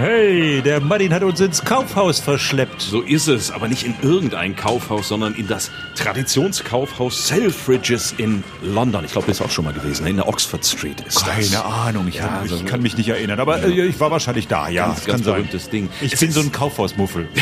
Hey, der Martin hat uns ins Kaufhaus verschleppt. So ist es, aber nicht in irgendein Kaufhaus, sondern in das Traditionskaufhaus Selfridges in London. Ich glaube, das ist auch schon mal gewesen. ne? In der Oxford Street ist das. Keine Ahnung, ich, Ja, kann, so- ich kann mich nicht erinnern, aber äh, ich war wahrscheinlich da, ja. Ganz, ganz verrücktes Ding. Ich Es bin so ein Kaufhausmuffel.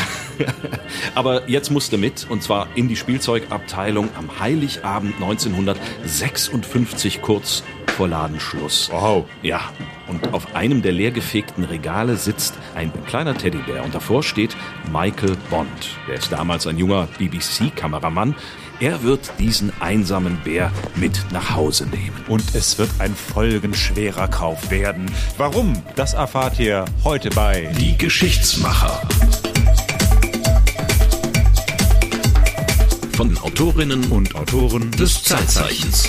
Aber jetzt musste mit, und zwar in die Spielzeugabteilung am Heiligabend 1956, kurz vor Ladenschluss. Wow. Ja, und auf einem der leergefegten Regale sitzt ein kleiner Teddybär und davor steht Michael Bond. Der ist damals ein junger BBC-Kameramann. Er wird diesen einsamen Bär mit nach Hause nehmen. Und es wird ein folgenschwerer Kauf werden. Warum? Das erfahrt ihr heute bei Die Geschichtsmacher. Von den Autorinnen und Autoren Des Zeitzeichens.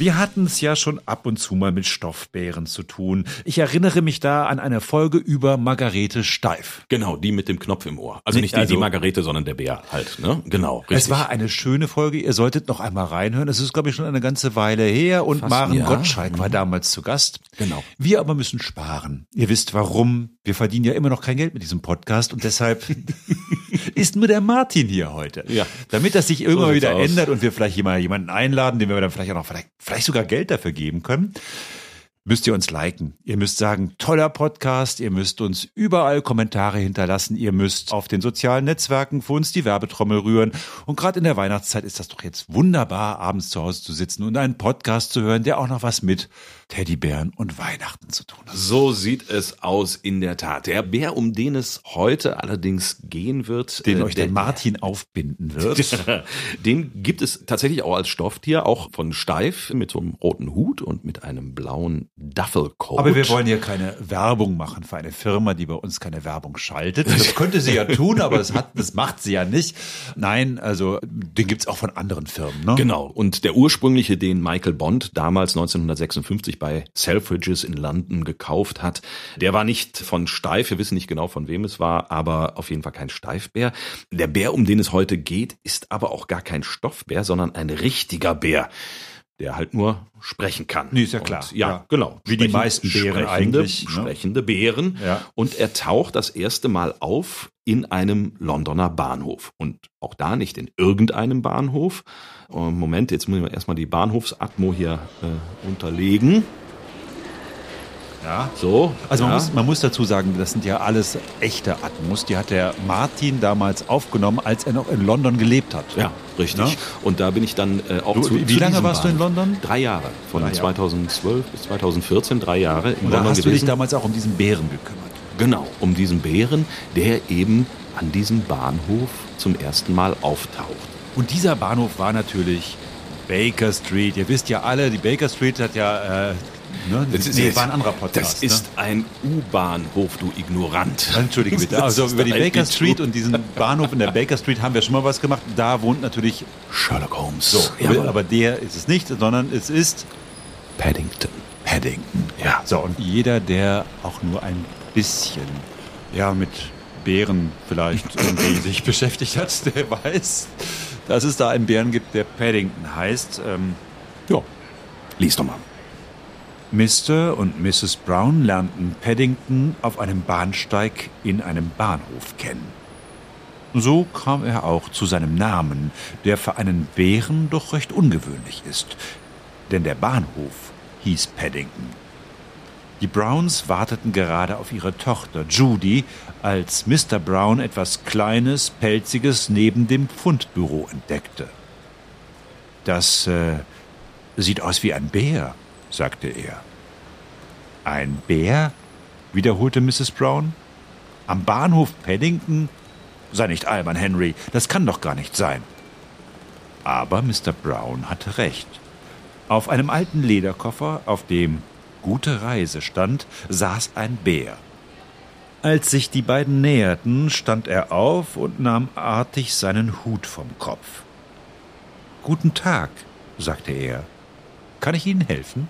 Wir hatten es ja schon ab und zu mal mit Stoffbären zu tun. Ich erinnere mich da an eine Folge über Margarete Steif. Genau, die mit dem Knopf im Ohr. Also nicht die, also- die Margarete, sondern der Bär halt. Ne? Genau, richtig. Es war eine schöne Folge. Ihr solltet noch einmal reinhören. Es ist, glaube ich, schon eine ganze Weile her. Und Fast Maren Jahr. Gottschalk war damals zu Gast. Genau. Wir aber müssen sparen. Ihr wisst warum. Wir verdienen ja immer noch kein Geld mit diesem Podcast. Und deshalb ist nur der Martin hier heute. Ja. Damit das sich irgendwann sieht's wieder aus. ändert und wir vielleicht jemand- jemanden einladen, den wir dann vielleicht auch noch, vielleicht, vielleicht sogar Geld dafür geben können müsst ihr uns liken. Ihr müsst sagen, toller Podcast. Ihr müsst uns überall Kommentare hinterlassen. Ihr müsst auf den sozialen Netzwerken für uns die Werbetrommel rühren. Und gerade in der Weihnachtszeit ist das doch jetzt wunderbar, abends zu Hause zu sitzen und einen Podcast zu hören, der auch noch was mit Teddybären und Weihnachten zu tun hat. So sieht es aus in der Tat. Der Bär, um den es heute allerdings gehen wird, Den äh, euch der Martin aufbinden wird. den gibt es tatsächlich auch als Stofftier, auch von Steif mit so einem roten Hut und mit einem blauen Duffelcoat. Aber wir wollen hier keine Werbung machen für eine Firma, die bei uns keine Werbung schaltet. Das könnte sie ja tun, aber das, hat, das macht sie ja nicht. Nein, also den gibt's auch von anderen Firmen. Ne? Genau. Und der ursprüngliche, den Michael Bond damals 1956 bei Selfridges in London gekauft hat, der war nicht von Steif. Wir wissen nicht genau, von wem es war, aber auf jeden Fall kein Steifbär. Der Bär, um den es heute geht, ist aber auch gar kein Stoffbär, sondern ein richtiger Bär. Der halt nur sprechen kann. Nee, ist ja klar. Und, ja, Ja. genau. Wie die Sprechend- meisten Bären sprechende, eigentlich, ne? Sprechende Bären. Ja. Und er taucht das erste Mal auf in einem Londoner Bahnhof. Und auch da nicht in irgendeinem Bahnhof. Äh, Moment, jetzt muss ich erstmal die Bahnhofsatmo hier äh, unterlegen. Ja. So. Also man, ja. muss, man muss dazu sagen, das sind ja alles echte Atmos. Die hat der Martin damals aufgenommen, als er noch in London gelebt hat. Ja, richtig. Ne? Und da bin ich dann äh, auch Du, zu wie- wie zu lange warst du in. London? Drei Jahre. Von Drei Jahre. 2012 bis 2014, drei Jahre in Und da London hast du dich gewesen. damals auch um diesen Bären gekümmert. Genau, um diesen Bären, der eben an diesem Bahnhof zum ersten Mal auftaucht. Und dieser Bahnhof war natürlich Baker Street. Ihr wisst ja alle, die Baker Street hat ja... Äh, ne? nee, war ein anderer Podcast. Das ist ein U-Bahnhof, du Ignorant. Ne? Entschuldige bitte. Das Also ist über die Baker. Street und diesen Bahnhof in der Baker Street haben wir schon mal was gemacht. Da wohnt natürlich Sherlock Holmes. so, Jawohl. aber der ist es nicht, sondern es ist Paddington. Paddington. Ja. So, und jeder, der auch nur ein bisschen ja, mit Bären vielleicht irgendwie sich beschäftigt hat, der weiß, dass es da einen Bären gibt, der Paddington heißt. Ähm, ja. Lies doch mal. Mr. und Mrs. Brown lernten Paddington auf einem Bahnsteig in einem Bahnhof kennen. So kam er auch zu seinem Namen, der für einen Bären doch recht ungewöhnlich ist. Denn der Bahnhof hieß Paddington. Die Browns warteten gerade auf ihre Tochter Judy, als Mr. Brown etwas Kleines, Pelziges neben dem Fundbüro entdeckte. Das äh, sieht aus wie ein Bär, sagte er. Ein Bär? wiederholte Mrs. Brown. Am Bahnhof Paddington? Sei nicht albern, Henry, das kann doch gar nicht sein. Aber Mr. Brown hatte recht. Auf einem alten Lederkoffer, auf dem Gute Reise stand, saß ein Bär. Als sich die beiden näherten, stand er auf und nahm artig seinen Hut vom Kopf. Guten Tag, sagte er. Kann ich Ihnen helfen?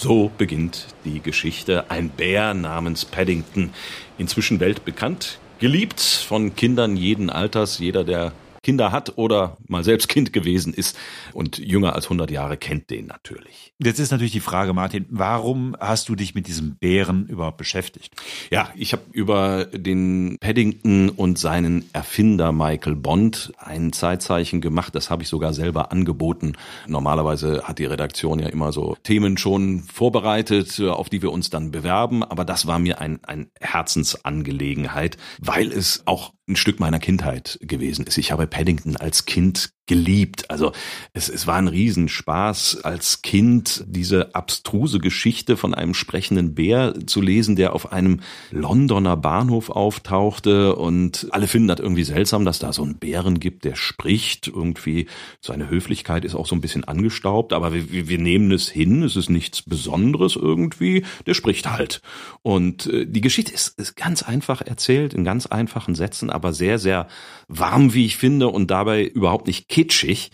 So beginnt die Geschichte. Ein Bär namens Paddington, inzwischen weltbekannt, geliebt von Kindern jeden Alters. Jeder, der Kinder hat oder mal selbst Kind gewesen ist und jünger als 100 Jahre kennt den natürlich. Jetzt ist natürlich die Frage, Martin, warum hast du dich mit diesem Bären überhaupt beschäftigt? Ja, ich habe über den Paddington und seinen Erfinder Michael Bond ein Zeitzeichen gemacht. Das habe ich sogar selber angeboten. Normalerweise hat die Redaktion ja immer so Themen schon vorbereitet, auf die wir uns dann bewerben. Aber das war mir ein, ein Herzensangelegenheit, weil es auch ein Stück meiner Kindheit gewesen ist. Ich habe Paddington als Kind geliebt. Also es, es war ein Riesenspaß als Kind diese abstruse Geschichte von einem sprechenden Bär zu lesen, der auf einem Londoner Bahnhof auftauchte und alle finden das irgendwie seltsam, dass da so einen Bären gibt, der spricht. Irgendwie seine Höflichkeit ist auch so ein bisschen angestaubt, aber wir, wir nehmen es hin. Es ist nichts Besonderes irgendwie. Der spricht halt. Und äh, die Geschichte ist, ist ganz einfach erzählt, in ganz einfachen Sätzen, aber sehr, sehr warm, wie ich finde, und dabei überhaupt nicht kitschig.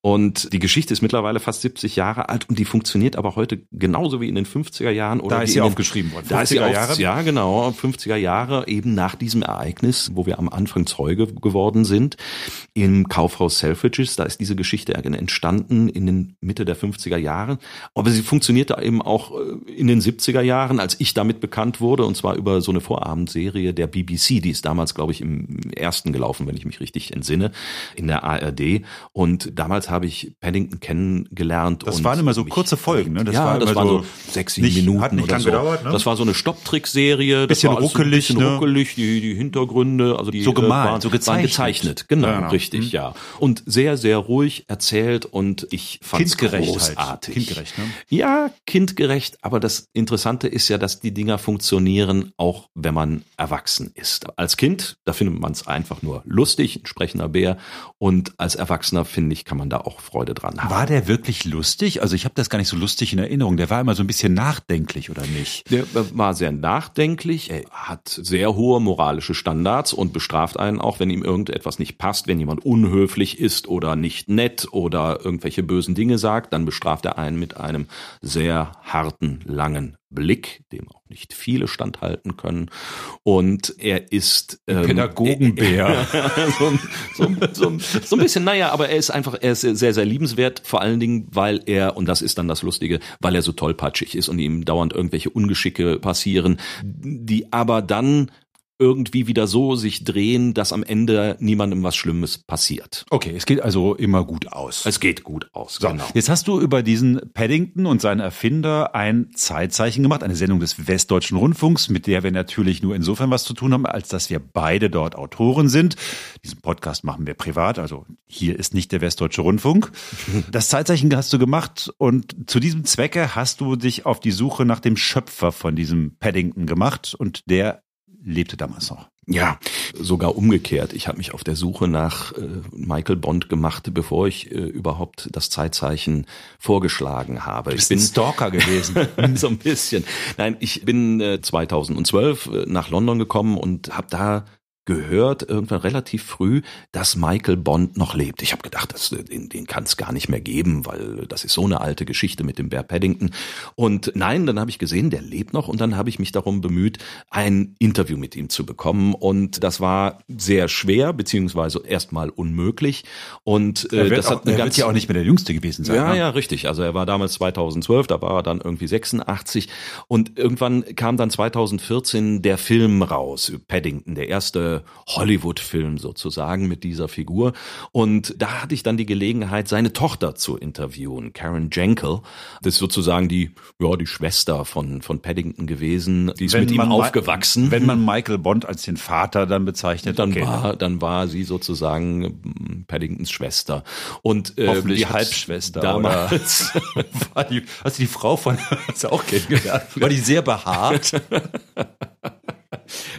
Und die Geschichte ist mittlerweile fast 70 Jahre alt und die funktioniert aber heute genauso wie in den 50er Jahren. Oder da ist sie aufgeschrieben worden. Da ist sie Jahre? Ja, genau, 50er Jahre, eben nach diesem Ereignis, wo wir am Anfang Zeuge geworden sind, im Kaufhaus Selfridges. Da ist diese Geschichte entstanden in den Mitte der 50er Jahre. Aber sie funktionierte eben auch äh, in den 70er Jahren, als ich damit bekannt wurde, und zwar über so eine Vorabendserie der BBC. Die ist damals, glaube ich, im ersten gelaufen, wenn ich mich richtig entsinne, in der ARD. Und damals habe ich Paddington kennengelernt. Das waren immer so kurze Folgen, ne? Das ja, war das waren so, sechs, sieben Minuten hat nicht oder so. Gedauert, ne? Das war so eine Stopptrickserie. Bisschen ruckelig, bisschen ne? ruckelig, die, die Hintergründe, also die so gemalt, waren, so gezeichnet. Waren gezeichnet. Genau, ja, genau. richtig, mhm. ja. Und sehr, sehr ruhig erzählt und ich fand es halt. großartig. Halt. Kindgerecht, ne? Ja, kindgerecht, aber das Interessante ist ja, dass die Dinger funktionieren, auch wenn man erwachsen ist. Als Kind, da findet man es einfach nur lustig, ein sprechender Bär. Und als Erwachsener, finde ich, kann man da auch Freude dran haben. War der wirklich lustig? Also ich habe das gar nicht so lustig in Erinnerung. Der war immer so ein bisschen nachdenklich, oder nicht? Der war sehr nachdenklich, er hat sehr hohe moralische Standards und bestraft einen auch, wenn ihm irgendetwas nicht passt, wenn jemand unhöflich ist oder nicht nett oder irgendwelche bösen Dinge sagt, dann bestraft er einen mit einem sehr harten, langen Blick, dem auch nicht viele standhalten können. Und er ist ähm, Pädagogenbär. so, so, so, so, ein bisschen, naja, aber er ist einfach, er ist sehr, sehr liebenswert, vor allen Dingen, weil er, und das ist dann das Lustige, weil er so tollpatschig ist und ihm dauernd irgendwelche Ungeschicke passieren, die aber dann irgendwie wieder so sich drehen, dass am Ende niemandem was Schlimmes passiert. Okay, es geht also immer gut aus. Es geht gut aus, so, genau. Jetzt hast du über diesen Paddington und seinen Erfinder ein Zeitzeichen gemacht, eine Sendung des Westdeutschen Rundfunks, mit der wir natürlich nur insofern was zu tun haben, als dass wir beide dort Autoren sind. Diesen Podcast machen wir privat, also hier ist nicht der Westdeutsche Rundfunk. Das Zeitzeichen hast du gemacht und zu diesem Zwecke hast du dich auf die Suche nach dem Schöpfer von diesem Paddington gemacht und der lebte damals noch. Ja, sogar umgekehrt. Ich habe mich auf der Suche nach äh, Michael Bond gemacht, bevor ich äh, überhaupt das Zeitzeichen vorgeschlagen habe. Ich bin Stalker gewesen. so ein bisschen. Nein, ich bin äh, 2012 äh, nach London gekommen und habe da gehört, irgendwann relativ früh, dass Michael Bond noch lebt. Ich habe gedacht, das, den, den kann es gar nicht mehr geben, weil das ist so eine alte Geschichte mit dem Bear Paddington. Und nein, dann habe ich gesehen, der lebt noch und dann habe ich mich darum bemüht, ein Interview mit ihm zu bekommen. Und das war sehr schwer, beziehungsweise erstmal unmöglich. Und äh, das hat eine er ganz, wird ja auch nicht mehr der Jüngste gewesen sein. Ja, ne? ja, richtig. Also er war damals 2012, da war er dann irgendwie 86. Und irgendwann kam dann 2014 der Film raus, Paddington, der erste Hollywood-Film sozusagen mit dieser Figur. Und da hatte ich dann die Gelegenheit, seine Tochter zu interviewen, Karen Jenkel. Das ist sozusagen die, ja, die Schwester von, von Paddington gewesen. Die ist wenn mit ihm aufgewachsen. Wenn man Michael Bond als den Vater dann bezeichnet, dann okay. war, dann war sie sozusagen mm, Paddingtons Schwester. Und äh, die Halbschwester. Damals war die, hast du die Frau von, hast du auch kennengelernt? War die sehr behaart?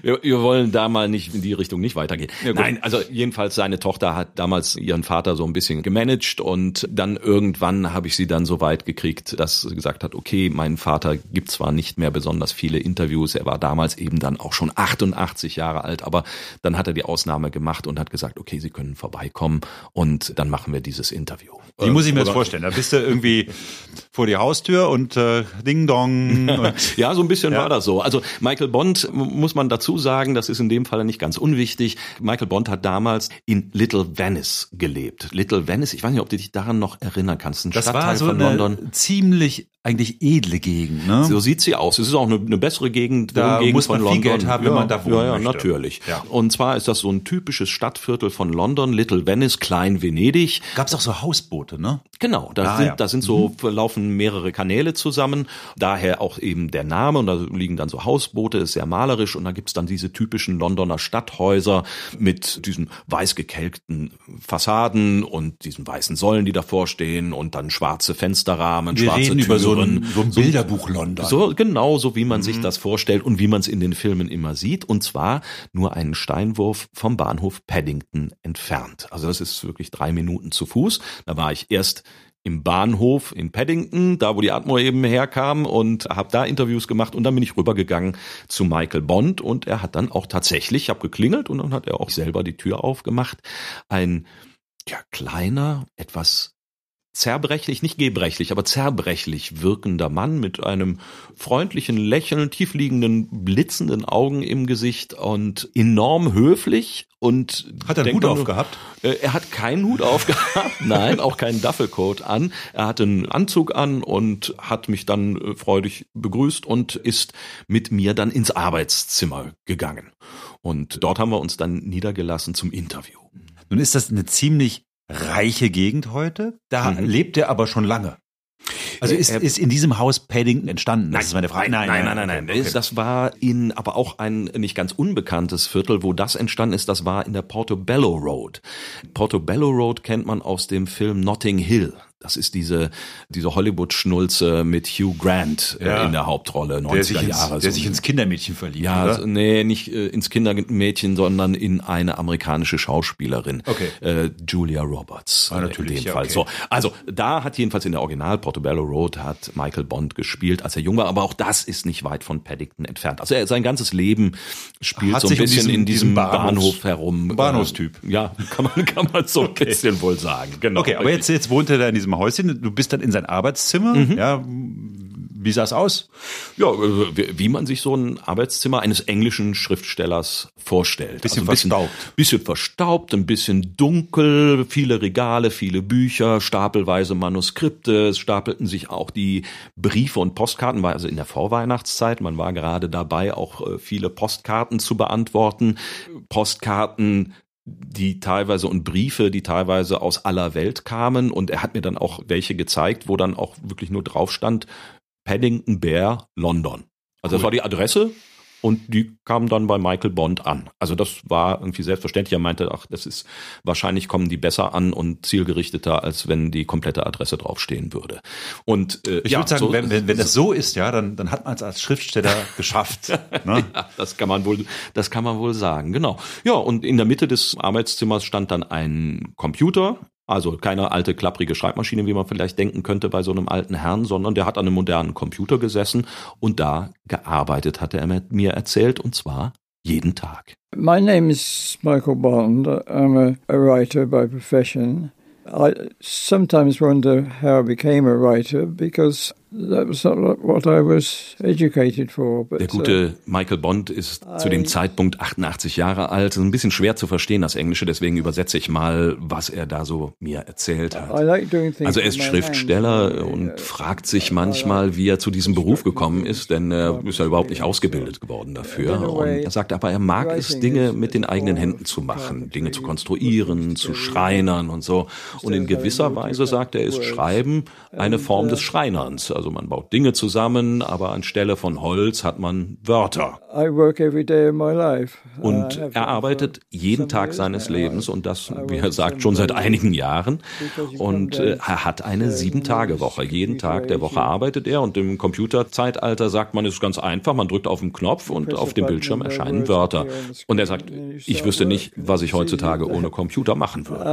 wir, wir wollen da mal nicht in die Richtung nicht weitergehen. Ja, Nein, also jedenfalls seine Tochter hat damals ihren Vater so ein bisschen gemanagt und dann irgendwann habe ich sie dann so weit gekriegt, dass sie gesagt hat, okay, mein Vater gibt zwar nicht mehr besonders viele Interviews, er war damals eben dann auch schon 88 Jahre alt, aber dann hat er die Ausnahme gemacht und hat gesagt, okay, Sie können vorbeikommen und dann machen wir dieses Interview. Wie muss ich mir das vorstellen? Da bist du irgendwie vor die Haustür und äh, Ding Dong. ja, so ein bisschen ja. war das so. Also Michael Bond muss man dazu sagen, das ist in dem Fall nicht ganz unwichtig. Michael Bond hat damals in Little Venice gelebt. Little Venice, ich weiß nicht, ob du dich daran noch erinnern kannst. Ein Das Stadtteil war so von eine London. ziemlich eigentlich edle Gegend, ne? So sieht sie aus. Es ist auch eine, eine bessere Gegend, Da Wohngegend muss man viel London. Geld haben, wenn ja, man da wohnen Ja, ja, möchte. natürlich. Ja. Und zwar ist das so ein typisches Stadtviertel von London, Little Venice, Klein Venedig. Gab's auch so Hausboote, ne? Genau, da Ah, sind, ja. da sind so laufen mehrere Kanäle zusammen, daher auch eben der Name und da liegen dann so Hausboote, ist sehr malerisch und da gibt's dann diese typischen Londoner Stadthäuser mit diesen weiß gekelkten Fassaden und diesen weißen Säulen, die davor stehen und dann schwarze Fensterrahmen, Wir schwarze reden Türen. über so ein, so ein Bilderbuch London. So, genau, so wie man sich das vorstellt und wie man es in den Filmen immer sieht. Und zwar nur einen Steinwurf vom Bahnhof Paddington entfernt. Also das ist wirklich drei Minuten zu Fuß. Da war ich erst im Bahnhof in Paddington, da wo die Atmo eben herkam und habe da Interviews gemacht und dann bin ich rübergegangen zu Michael Bond und er hat dann auch tatsächlich, ich habe geklingelt und dann hat er auch selber die Tür aufgemacht, ein ja, kleiner, etwas zerbrechlich, nicht gebrechlich, aber zerbrechlich wirkender Mann mit einem freundlichen Lächeln, tiefliegenden, blitzenden Augen im Gesicht und enorm höflich und Hat er einen Hut aufgehabt? Äh, Er hat keinen Hut aufgehabt, nein, auch keinen Duffelcoat an. Er hatte einen Anzug an und hat mich dann äh, freudig begrüßt und ist mit mir dann ins Arbeitszimmer gegangen. Und dort haben wir uns dann niedergelassen zum Interview. Nun ist das eine ziemlich reiche Gegend heute. Da Mhm. lebt er aber schon lange. Also ist, Er- ist in diesem Haus Paddington entstanden? Das ist meine Frage. Nein, nein, nein, nein. okay. Das war in, aber auch ein nicht ganz unbekanntes Viertel, wo das entstanden ist. Das war in der Portobello Road. Portobello Road kennt man aus dem Film Notting Hill. Das ist diese, diese Hollywood-Schnulze mit Hugh Grant äh, Ja. in der Hauptrolle, 90er der sich, ins, Jahre. der sich ins Kindermädchen verliebt, ja, oder? nee, nicht äh, ins Kindermädchen, sondern in eine amerikanische Schauspielerin. Okay. Äh, Julia Roberts. Ah, äh, natürlich, In dem ja, Fall. okay. So, also da hat jedenfalls in der Original Portobello Road hat Michael Bond gespielt, als er jung war, aber auch das ist nicht weit von Paddington entfernt. Also er, sein ganzes Leben spielt Hat so ein bisschen diesen- in diesem diesen Bahnhofs- Bahnhof herum. Bahnhofstyp. Ja, kann man, kann man so ein bisschen wohl sagen. Genau. Okay, aber jetzt, jetzt wohnt er da in diesem Häuschen. Du bist dann in sein Arbeitszimmer. Mhm. Ja, wie sah es aus? Ja, äh, wie man sich so ein Arbeitszimmer eines englischen Schriftstellers vorstellt. Bisschen Also ein verstaubt. Bisschen verstaubt, ein bisschen dunkel, viele Regale, viele Bücher, stapelweise Manuskripte. Es stapelten sich auch die Briefe und Postkarten, war also in der Vorweihnachtszeit. Man war gerade dabei, auch äh, viele Postkarten zu beantworten. Postkarten die teilweise und Briefe, die teilweise aus aller Welt kamen und er hat mir dann auch welche gezeigt, wo dann auch wirklich nur drauf stand Paddington Bear London. Also das Cool. war die Adresse und die kam dann bei Michael Bond an. Also das war irgendwie selbstverständlich. Er meinte, ach, das ist wahrscheinlich kommen die besser an und zielgerichteter, als wenn die komplette Adresse draufstehen würde. Und äh, Ich ja, würde sagen, so- wenn, wenn, wenn das so ist, ja, dann, dann hat man es als Schriftsteller geschafft. Ne? Ja, das kann man wohl, das kann man wohl sagen, genau. Ja, und in der Mitte des Arbeitszimmers stand dann ein Computer, also keine alte klapprige Schreibmaschine, wie man vielleicht denken könnte bei so einem alten Herrn, sondern der hat an einem modernen Computer gesessen und da gearbeitet, hatte er mir erzählt, und zwar jeden Tag. My name is Michael Bond. I'm a, a writer by profession. I sometimes wonder how I became a writer because for. But Der gute Michael Bond ist zu dem Zeitpunkt 88 Jahre alt. Ist ein bisschen schwer zu verstehen, das Englische, deswegen übersetze ich mal, was er da so mir erzählt hat. uh, like Also er ist Schriftsteller und fragt sich manchmal, wie er zu diesem Beruf gekommen ist, denn er ist ja überhaupt nicht ausgebildet geworden dafür. Und er sagt aber, er mag es, Dinge mit den eigenen Händen zu machen, Dinge zu konstruieren, zu schreinern und so. Und in gewisser Weise sagt er, ist Schreiben eine Form des Schreinerns. Also man baut Dinge zusammen, aber anstelle von Holz hat man Wörter. I work every day of my life. Und er arbeitet jeden Tag seines Lebens und das, wie er sagt, schon seit einigen Jahren. Und äh, er hat eine Sieben-Tage-Woche. Jeden Tag der Woche arbeitet er und im Computerzeitalter sagt man, es ist ganz einfach, man drückt auf den Knopf und auf dem Bildschirm erscheinen Wörter. Und er sagt, ich wüsste nicht, was ich heutzutage ohne Computer machen würde.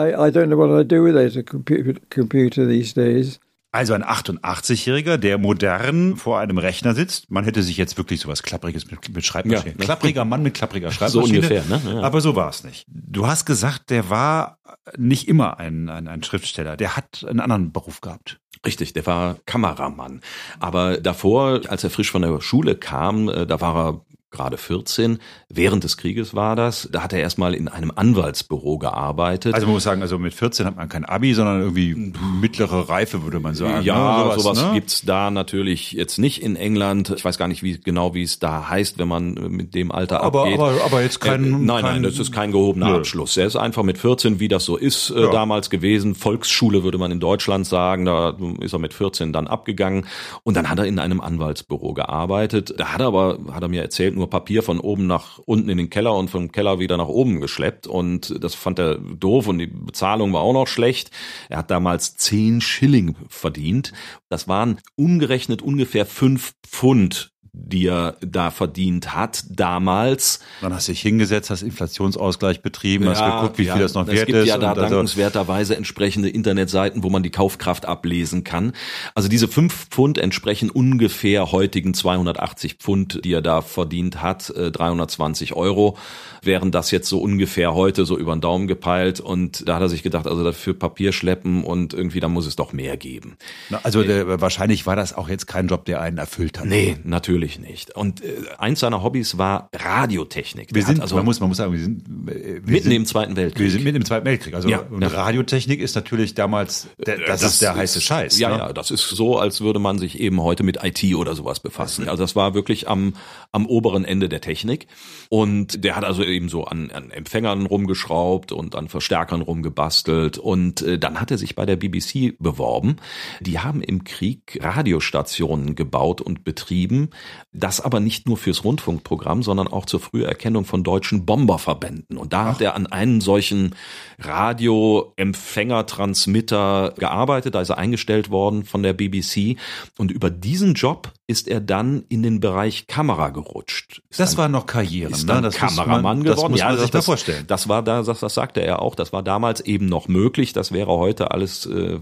Also ein 88-Jähriger, der modern vor einem Rechner sitzt. Man hätte sich jetzt wirklich sowas Klappriges mit, mit Schreibmaschine. Ja, ne? Klappriger Mann mit klappriger So Schreibmaschine. ungefähr, ne? Ja. Aber so war es nicht. Du hast gesagt, der war nicht immer ein, ein, ein Schriftsteller. Der hat einen anderen Beruf gehabt. Richtig, der war Kameramann. Aber davor, als er frisch von der Schule kam, äh, da war er gerade 14. Während des Krieges war das. Da hat er erstmal in einem Anwaltsbüro gearbeitet. Also man muss sagen, also mit 14 hat man kein Abi, sondern irgendwie mittlere Reife, würde man sagen. Ja, ne? sowas, sowas ne? gibt's da natürlich jetzt nicht in England. Ich weiß gar nicht wie genau, wie es da heißt, wenn man mit dem Alter aber, abgeht. Aber, aber jetzt kein... Äh, nein, kein, nein, das ist kein gehobener Nö. Abschluss. Er ist einfach mit 14, wie das so ist, äh, Ja. damals gewesen. Volksschule würde man in Deutschland sagen. Da ist er mit 14 dann abgegangen. Und dann hat er in einem Anwaltsbüro gearbeitet. Da hat er aber, hat er mir erzählt, nur Papier von oben nach unten in den Keller und vom Keller wieder nach oben geschleppt. Und das fand er doof und die Bezahlung war auch noch schlecht. Er hat damals 10 Schilling verdient. Das waren umgerechnet ungefähr 5 Pfund die er da verdient hat damals. Dann hast du dich hingesetzt, hast Inflationsausgleich betrieben, hast geguckt, wie ja, viel das noch es wert gibt ist. ja da also- dankenswerterweise entsprechende Internetseiten, wo man die Kaufkraft ablesen kann. Also diese fünf Pfund entsprechen ungefähr heutigen 280 Pfund, die er da verdient hat, äh, 320 Euro, wären das jetzt so ungefähr heute so über den Daumen gepeilt. Und da hat er sich gedacht, also dafür Papier schleppen und irgendwie, da muss es doch mehr geben. Na, also der, wahrscheinlich war das auch jetzt kein Job, der einen erfüllt hat. Nee, natürlich nicht. Und äh, eins seiner Hobbys war Radiotechnik. Wir Der sind, also man muss, man muss sagen, wir sind, äh, wir mitten sind, im Zweiten Weltkrieg. wir sind mitten im Zweiten Weltkrieg. Also Ja, und ja. Radiotechnik ist natürlich damals, der, das, ist der heiße Scheiß. Ja, ne? ja, das ist so, als würde man sich eben heute mit IT oder sowas befassen. Also das war wirklich am, am oberen Ende der Technik. Und der hat also eben so an, an Empfängern rumgeschraubt und an Verstärkern rumgebastelt. Und äh, dann hat er sich bei der BBC beworben. Die haben im Krieg Radiostationen gebaut und betrieben. Das aber nicht nur fürs Rundfunkprogramm, sondern auch zur Früherkennung von deutschen Bomberverbänden. Und da hat er an einen solchen Radioempfängertransmitter gearbeitet. Da ist er eingestellt worden von der BBC. Und über diesen Job ist er dann in den Bereich Kamera gerutscht. Ist Das dann- war noch Karriere. ist ne? dann Das muss Kameramann man, geworden. Das muss man das, sich das, vorstellen. Das war da, das, das sagte er auch. Das war damals eben noch möglich. Das wäre heute alles, äh,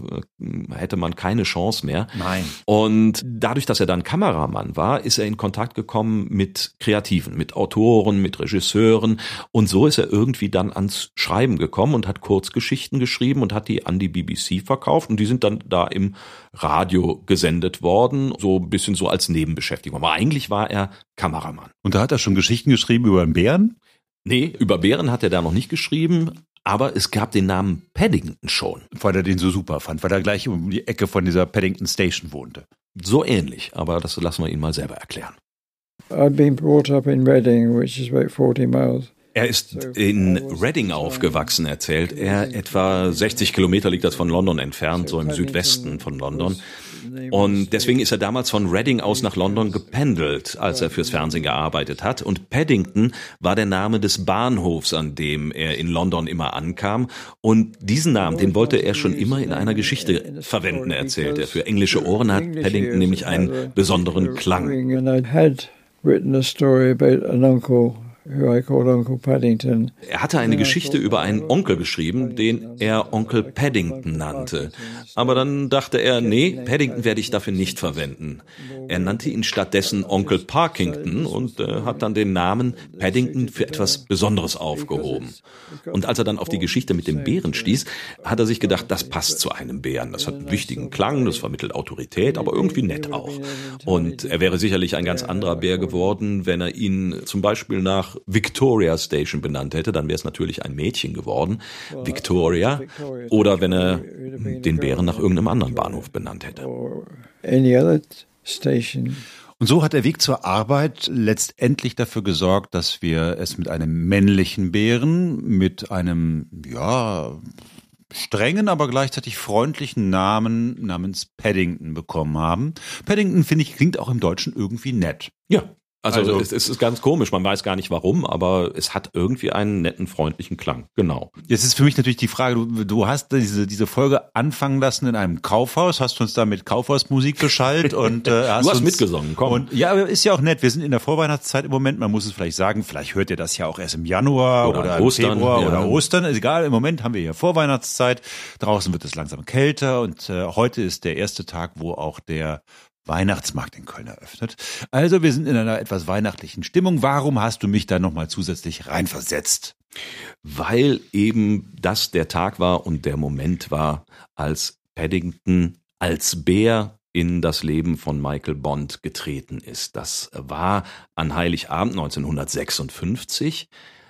hätte man keine Chance mehr. Nein. Und dadurch, dass er dann Kameramann war, ist er in Kontakt gekommen mit Kreativen, mit Autoren, mit Regisseuren. Und so ist er irgendwie dann ans Schreiben gekommen und hat Kurzgeschichten geschrieben und hat die an die BBC verkauft. Und die sind dann da im Radio gesendet worden, so ein bisschen so als Nebenbeschäftigung. Aber eigentlich war er Kameramann. Und da hat er schon Geschichten geschrieben über einen Bären? Nee, über Bären hat er da noch nicht geschrieben, aber es gab den Namen Paddington schon. Weil er den so super fand, weil er gleich um die Ecke von dieser Paddington Station wohnte. So ähnlich, aber das lassen wir ihn mal selber erklären. I'd been brought up in Reading, which is about 40 miles. Er ist in Reading aufgewachsen, erzählt er. Etwa 60 Kilometer liegt das von London entfernt, so im Südwesten von London. Und deswegen ist er damals von Reading aus nach London gependelt, als er fürs Fernsehen gearbeitet hat. Und Paddington war der Name des Bahnhofs, an dem er in London immer ankam. Und diesen Namen, den wollte er schon immer in einer Geschichte verwenden, erzählt er. Für englische Ohren hat Paddington nämlich einen besonderen Klang. Er hatte eine Geschichte über einen Onkel geschrieben, den er Onkel Paddington nannte. Aber dann dachte er, nee, Paddington werde ich dafür nicht verwenden. Er nannte ihn stattdessen Onkel Parkington und äh, hat dann den Namen Paddington für etwas Besonderes aufgehoben. Und als er dann auf die Geschichte mit dem Bären stieß, hat er sich gedacht, das passt zu einem Bären. Das hat einen wichtigen Klang, das vermittelt Autorität, aber irgendwie nett auch. Und er wäre sicherlich ein ganz anderer Bär geworden, wenn er ihn zum Beispiel nach Victoria Station benannt hätte, dann wäre es natürlich ein Mädchen geworden, Victoria, oder wenn er den Bären nach irgendeinem anderen Bahnhof benannt hätte. Und so hat der Weg zur Arbeit letztendlich dafür gesorgt, dass wir es mit einem männlichen Bären, mit einem, ja, strengen, aber gleichzeitig freundlichen Namen namens Paddington bekommen haben. Paddington, finde ich, klingt auch im Deutschen irgendwie nett. Ja. Also, Also- es, es ist ganz komisch, man weiß gar nicht warum, aber es hat irgendwie einen netten, freundlichen Klang. Genau. Jetzt ist für mich natürlich die Frage, du, du hast diese, diese Folge anfangen lassen in einem Kaufhaus, hast uns da mit Kaufhausmusik beschallt und äh, hast Du hast uns, mitgesungen, komm. Und ja, ist ja auch nett. Wir sind in der Vorweihnachtszeit im Moment. Man muss es vielleicht sagen. Vielleicht hört ihr das ja auch erst im Januar Oder oder, im Ostern, Februar ja. oder Ostern. Ist egal. Im Moment haben wir hier Vorweihnachtszeit. Draußen wird es langsam kälter und äh, heute ist der erste Tag, wo auch der Weihnachtsmarkt in Köln eröffnet. Also wir sind in einer etwas weihnachtlichen Stimmung. Warum hast du mich da nochmal zusätzlich reinversetzt? Weil eben das der Tag war und der Moment war, als Paddington als Bär in das Leben von Michael Bond getreten ist. Das war an Heiligabend 1956.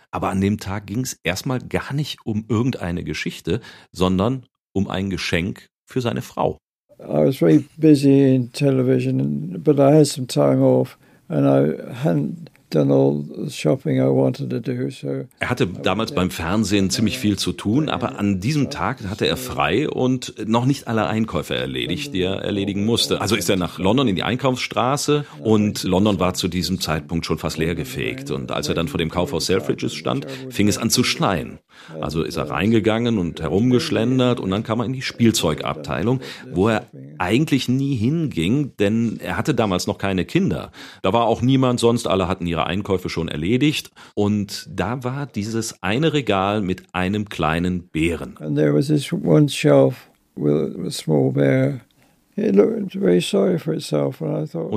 Aber an dem Tag ging es erstmal gar nicht um irgendeine Geschichte, sondern um ein Geschenk für seine Frau. I was very busy in television, but I had some time off, and I hadn't er hatte damals beim Fernsehen ziemlich viel zu tun, aber an diesem Tag hatte er frei und noch nicht alle Einkäufe erledigt, die er erledigen musste. Also ist er nach London in die Einkaufsstraße und London war zu diesem Zeitpunkt schon fast leergefegt. Und als er dann vor dem Kaufhaus Selfridges stand, fing es an zu schneien. Also ist er reingegangen und herumgeschlendert und dann kam er in die Spielzeugabteilung, wo er eigentlich nie hinging, denn er hatte damals noch keine Kinder. Da war auch niemand sonst, alle hatten ihre Einkäufe schon erledigt und da war dieses eine Regal mit einem kleinen Bären. And there was this one shelf with a small bear. Und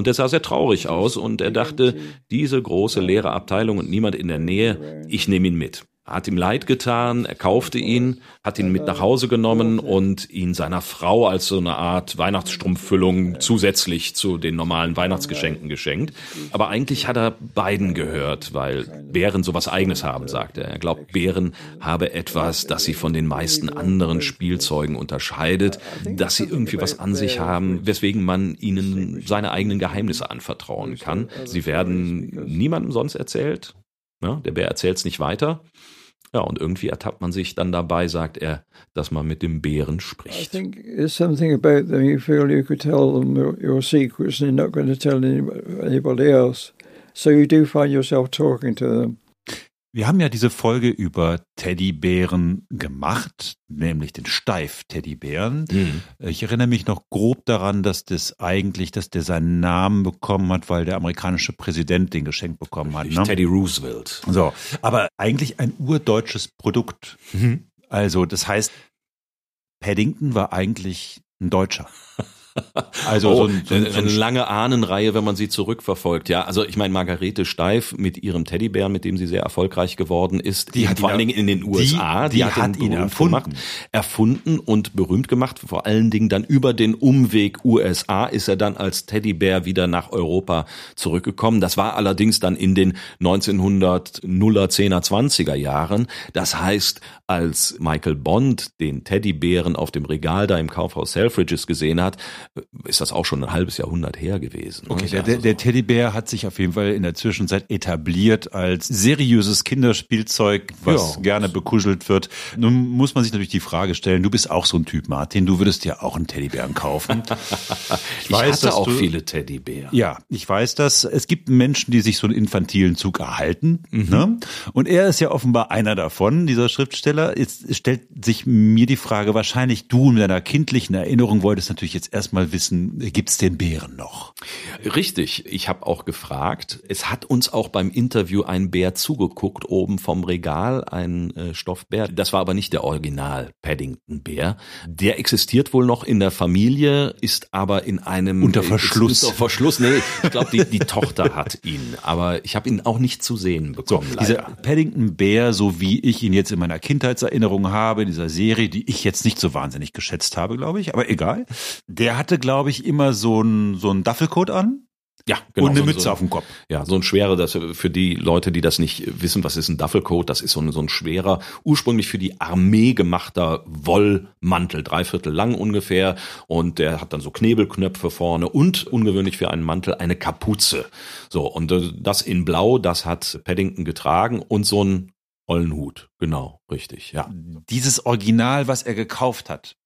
er sah sehr traurig aus und er dachte, diese große leere Abteilung und niemand in der Nähe, ich nehme ihn mit hat ihm leid getan, er kaufte ihn, hat ihn mit nach Hause genommen und ihn seiner Frau als so eine Art Weihnachtsstrumpffüllung zusätzlich zu den normalen Weihnachtsgeschenken geschenkt. Aber eigentlich hat er beiden gehört, weil Bären sowas eigenes haben, sagte er. Er glaubt, Bären habe etwas, das sie von den meisten anderen Spielzeugen unterscheidet, dass sie irgendwie was an sich haben, weswegen man ihnen seine eigenen Geheimnisse anvertrauen kann. Sie werden niemandem sonst erzählt. Ja, der Bär erzählt es nicht weiter. Ja, und irgendwie ertappt man sich dann dabei, sagt er, dass man mit dem Bären spricht. I think there's something about them you feel you could tell them your secrets and they're not going to tell anybody else. So you do find yourself talking to them. Wir haben ja diese Folge über Teddybären gemacht, nämlich den Steif-Teddybären. Mhm. Ich erinnere mich noch grob daran, dass das eigentlich, dass der seinen Namen bekommen hat, weil der amerikanische Präsident den geschenkt bekommen hat. Ne? Teddy Roosevelt. So, aber eigentlich ein urdeutsches Produkt. Mhm. Also, das heißt, Paddington war eigentlich ein Deutscher. Also oh, so, ein, so, ein, eine lange Ahnenreihe, wenn man sie zurückverfolgt. Ja, also ich meine Margarete Steif mit ihrem Teddybären, mit dem sie sehr erfolgreich geworden ist, die hat vor allen Dingen in den USA, die, die, die hat, hat ihn, ihn erfunden. Gemacht, erfunden und berühmt gemacht. Vor allen Dingen dann über den Umweg USA ist er dann als Teddybär wieder nach Europa zurückgekommen. Das war allerdings dann in den 1900er, 10er, 20er Jahren. Das heißt, als Michael Bond den Teddybären auf dem Regal da im Kaufhaus Selfridges gesehen hat, ist das auch schon ein halbes Jahrhundert her gewesen. Okay, der, der, der Teddybär hat sich auf jeden Fall in der Zwischenzeit etabliert als seriöses Kinderspielzeug, was ja. gerne bekuschelt wird. Nun muss man sich natürlich die Frage stellen, du bist auch so ein Typ, Martin, du würdest ja auch einen Teddybären kaufen. ich, ich weiß, hatte auch du, viele Teddybären. Ja, ich weiß das. Es gibt Menschen, die sich so einen infantilen Zug erhalten. Mhm. Ne? Und er ist ja offenbar einer davon, dieser Schriftsteller. Jetzt stellt sich mir die Frage, wahrscheinlich du in deiner kindlichen Erinnerung wolltest natürlich jetzt erstmal mal wissen, gibt's den Bären noch? Richtig, ich habe auch gefragt. Es hat uns auch beim Interview ein Bär zugeguckt, oben vom Regal, ein äh, Stoffbär. Das war aber nicht der Original Paddington-Bär. Der existiert wohl noch in der Familie, ist aber in einem... Unter Verschluss. Unter Verschluss, nee, ich glaube, die, die Tochter hat ihn. Aber ich habe ihn auch nicht zu sehen bekommen. So, dieser Paddington-Bär, so wie ich ihn jetzt in meiner Kindheitserinnerung habe, in dieser Serie, die ich jetzt nicht so wahnsinnig geschätzt habe, glaube ich, aber egal, der hat hatte, glaube ich, immer so ein, so ein Duffelcoat an. Ja, genau. Und eine Mütze so, auf dem Kopf. Ja, so ein schwerer, das für die Leute, die das nicht wissen, was ist ein Duffelcoat, das ist so ein, so ein schwerer, ursprünglich für die Armee gemachter Wollmantel, dreiviertel lang ungefähr. Und der hat dann so Knebelknöpfe vorne und ungewöhnlich für einen Mantel eine Kapuze. So, und äh, das in Blau, das hat Paddington getragen und so ein Ollenhut. Genau, richtig, ja. Dieses Original, was er gekauft hat,